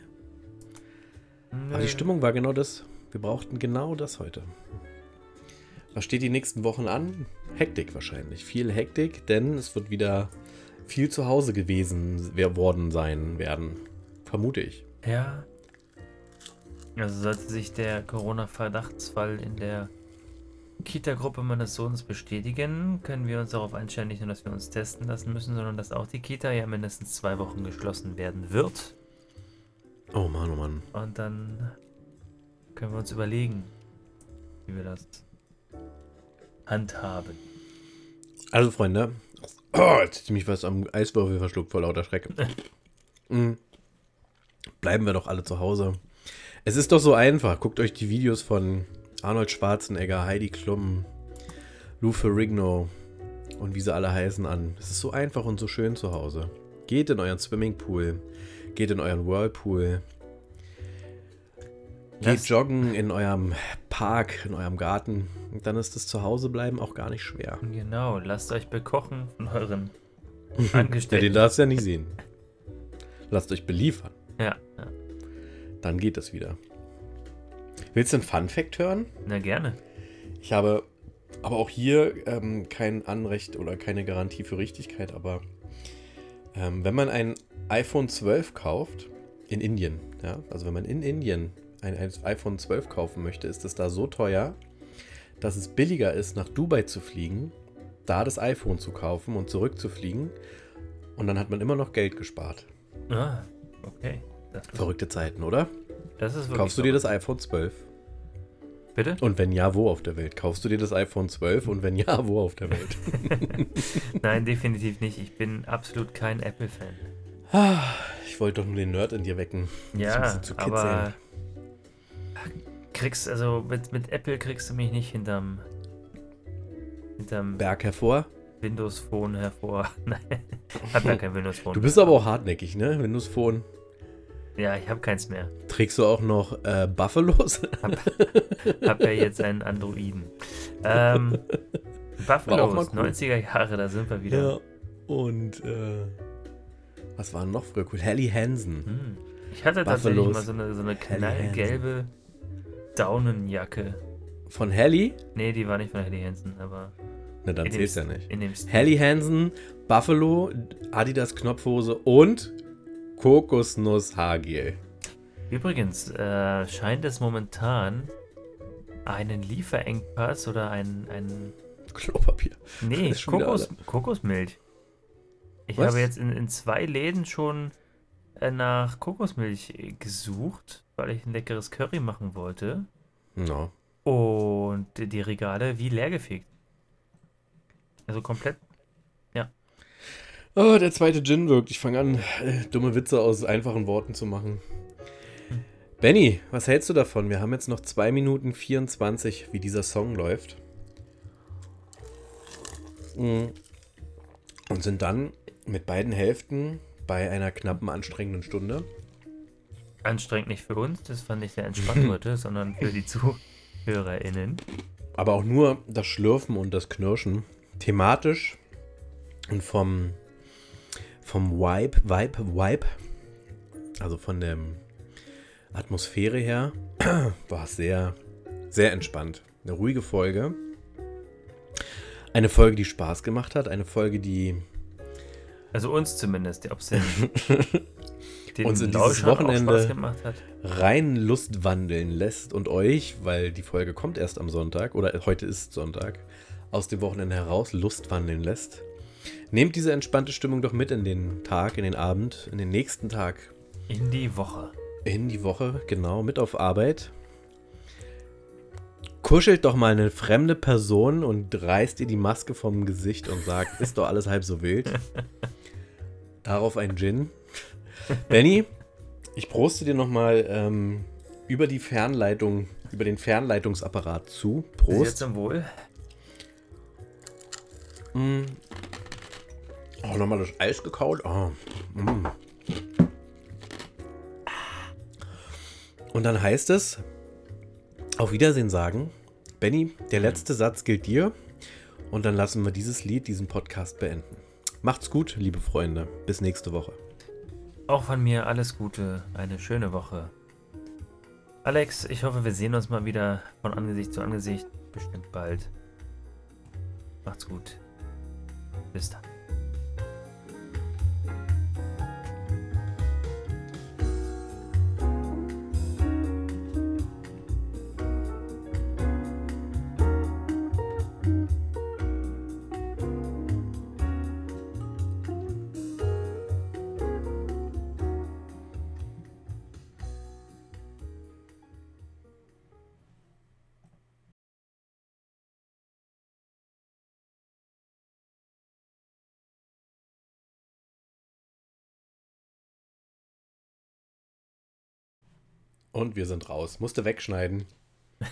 Aber die. Stimmung war genau das. Wir brauchten genau das heute. Was steht die nächsten Wochen an? Hektik wahrscheinlich. Viel Hektik, denn es wird wieder viel zu Hause gewesen wer- worden sein werden. Vermute ich. Ja. Also sollte sich der Corona-Verdachtsfall in der Kita-Gruppe meines Sohnes bestätigen, können wir uns darauf einstellen, nicht nur, dass wir uns testen lassen müssen, sondern dass auch die Kita ja mindestens zwei Wochen geschlossen werden wird. Oh Mann, oh Mann. Und dann können wir uns überlegen, wie wir das handhaben. Also, Freunde. Oh, jetzt hätte ich mich was am Eiswürfel verschluckt vor lauter Schreck. Mm. Bleiben wir doch alle zu Hause. Es ist doch so einfach. Guckt euch die Videos von Arnold Schwarzenegger, Heidi Klum, Lou Ferrigno und wie sie alle heißen an. Es ist so einfach und so schön zu Hause. Geht in euren Swimmingpool. Geht in euren Whirlpool. Geht Lasst- joggen in eurem Park, in eurem Garten. Und dann ist das Zuhausebleiben auch gar nicht schwer. Genau, lasst euch bekochen von euren Ja, den Angestellten. darfst du ja nicht sehen. Lasst euch beliefern. Ja, ja, Dann geht das wieder. Willst du einen Fun-Fact hören? na gerne. Ich habe aber auch hier ähm, kein Anrecht oder keine Garantie für Richtigkeit, aber ähm, wenn man ein iPhone 12 kauft, in Indien, ja, also wenn man in Indien ein, ein iPhone 12 kaufen möchte, ist es da so teuer, dass es billiger ist, nach Dubai zu fliegen, da das iPhone zu kaufen und zurückzufliegen und dann hat man immer noch Geld gespart. Ah, okay. Verrückte Zeiten, oder? das ist wirklich Kaufst du dir das iPhone 12? Bitte? Und wenn ja, wo auf der Welt? Kaufst du dir das iPhone 12 und wenn ja, wo auf der Welt? Nein, definitiv nicht. Ich bin absolut kein Apple-Fan. Ich wollte doch nur den Nerd in dir wecken. Ja, aber kriegst, also mit, mit Apple kriegst du mich nicht hinterm, hinterm Berg hervor. Windows Phone hervor. Nein, hab ja kein Windows Phone. Du bist aber auch hartnäckig, ne? Windows Phone. Ja, ich habe keins mehr. Trägst du auch noch äh, Buffalos? Hab ja jetzt einen Androiden. Ähm, Buffalos, cool. 90er Jahre, da sind wir wieder. Und äh, was war noch früher cool? Helly Hansen. Hm. Ich hatte tatsächlich Buffalos. mal so eine, so eine knallgelbe Daunenjacke. Von Helly? Nee, die war nicht von Helly Hansen, aber Ne, dann dem, zählt's ja nicht. in dem Hansen, Buffalo, Adidas Knopfhose und Kokosnuss Haargel. Übrigens äh, scheint es momentan einen Lieferengpass oder einen, einen Klopapier. nee, Kokos, Kokosmilch. Ich Was? habe jetzt in, in zwei Läden schon äh, nach Kokosmilch äh, gesucht, weil ich ein leckeres Curry machen wollte. No. Und die Regale wie leergefegt. Also komplett. Oh, der zweite Gin wirkt. Ich fange an, äh, dumme Witze aus einfachen Worten zu machen. Benny, was hältst du davon? Wir haben jetzt noch 2 Minuten 24, wie dieser Song läuft. Mm. Und sind dann mit beiden Hälften bei einer knappen, anstrengenden Stunde. Anstrengend nicht für uns, das fand ich sehr entspannt heute, sondern für die ZuhörerInnen. Aber auch nur das Schlürfen und das Knirschen. Thematisch und vom, vom Vibe, Vibe, Vibe, also von der Atmosphäre her, war es sehr, sehr entspannt. Eine ruhige Folge. Eine Folge, die Spaß gemacht hat. Eine Folge, die Also uns zumindest, ob es den, Uns in dieses Wochenende- Spaß gemacht hat. rein Lust wandeln lässt und euch, weil die Folge kommt erst am Sonntag oder heute ist Sonntag, aus dem Wochenende heraus Lust wandeln lässt. Nehmt diese entspannte Stimmung doch mit in den Tag, in den Abend, in den nächsten Tag, In die Woche. in die Woche, genau, mit auf Arbeit. Kuschelt doch mal eine fremde Person und reißt ihr die Maske vom Gesicht und sagt, ist doch alles halb so wild. Darauf ein Gin. Benny, ich proste dir nochmal ähm, über die Fernleitung, über den Fernleitungsapparat zu. Jetzt Prost. zum Wohl. Oh, nochmal das Eis gekaut. Oh. Mm. Und dann heißt es, auf Wiedersehen sagen. Benny, der letzte Satz gilt dir. Und dann lassen wir dieses Lied, diesen Podcast beenden. Macht's gut, liebe Freunde. Bis nächste Woche. Auch von mir alles Gute, eine schöne Woche. Alex, ich hoffe, wir sehen uns mal wieder von Angesicht zu Angesicht. Bestimmt bald. Macht's gut. Bis dann. Und wir sind raus. Musste wegschneiden.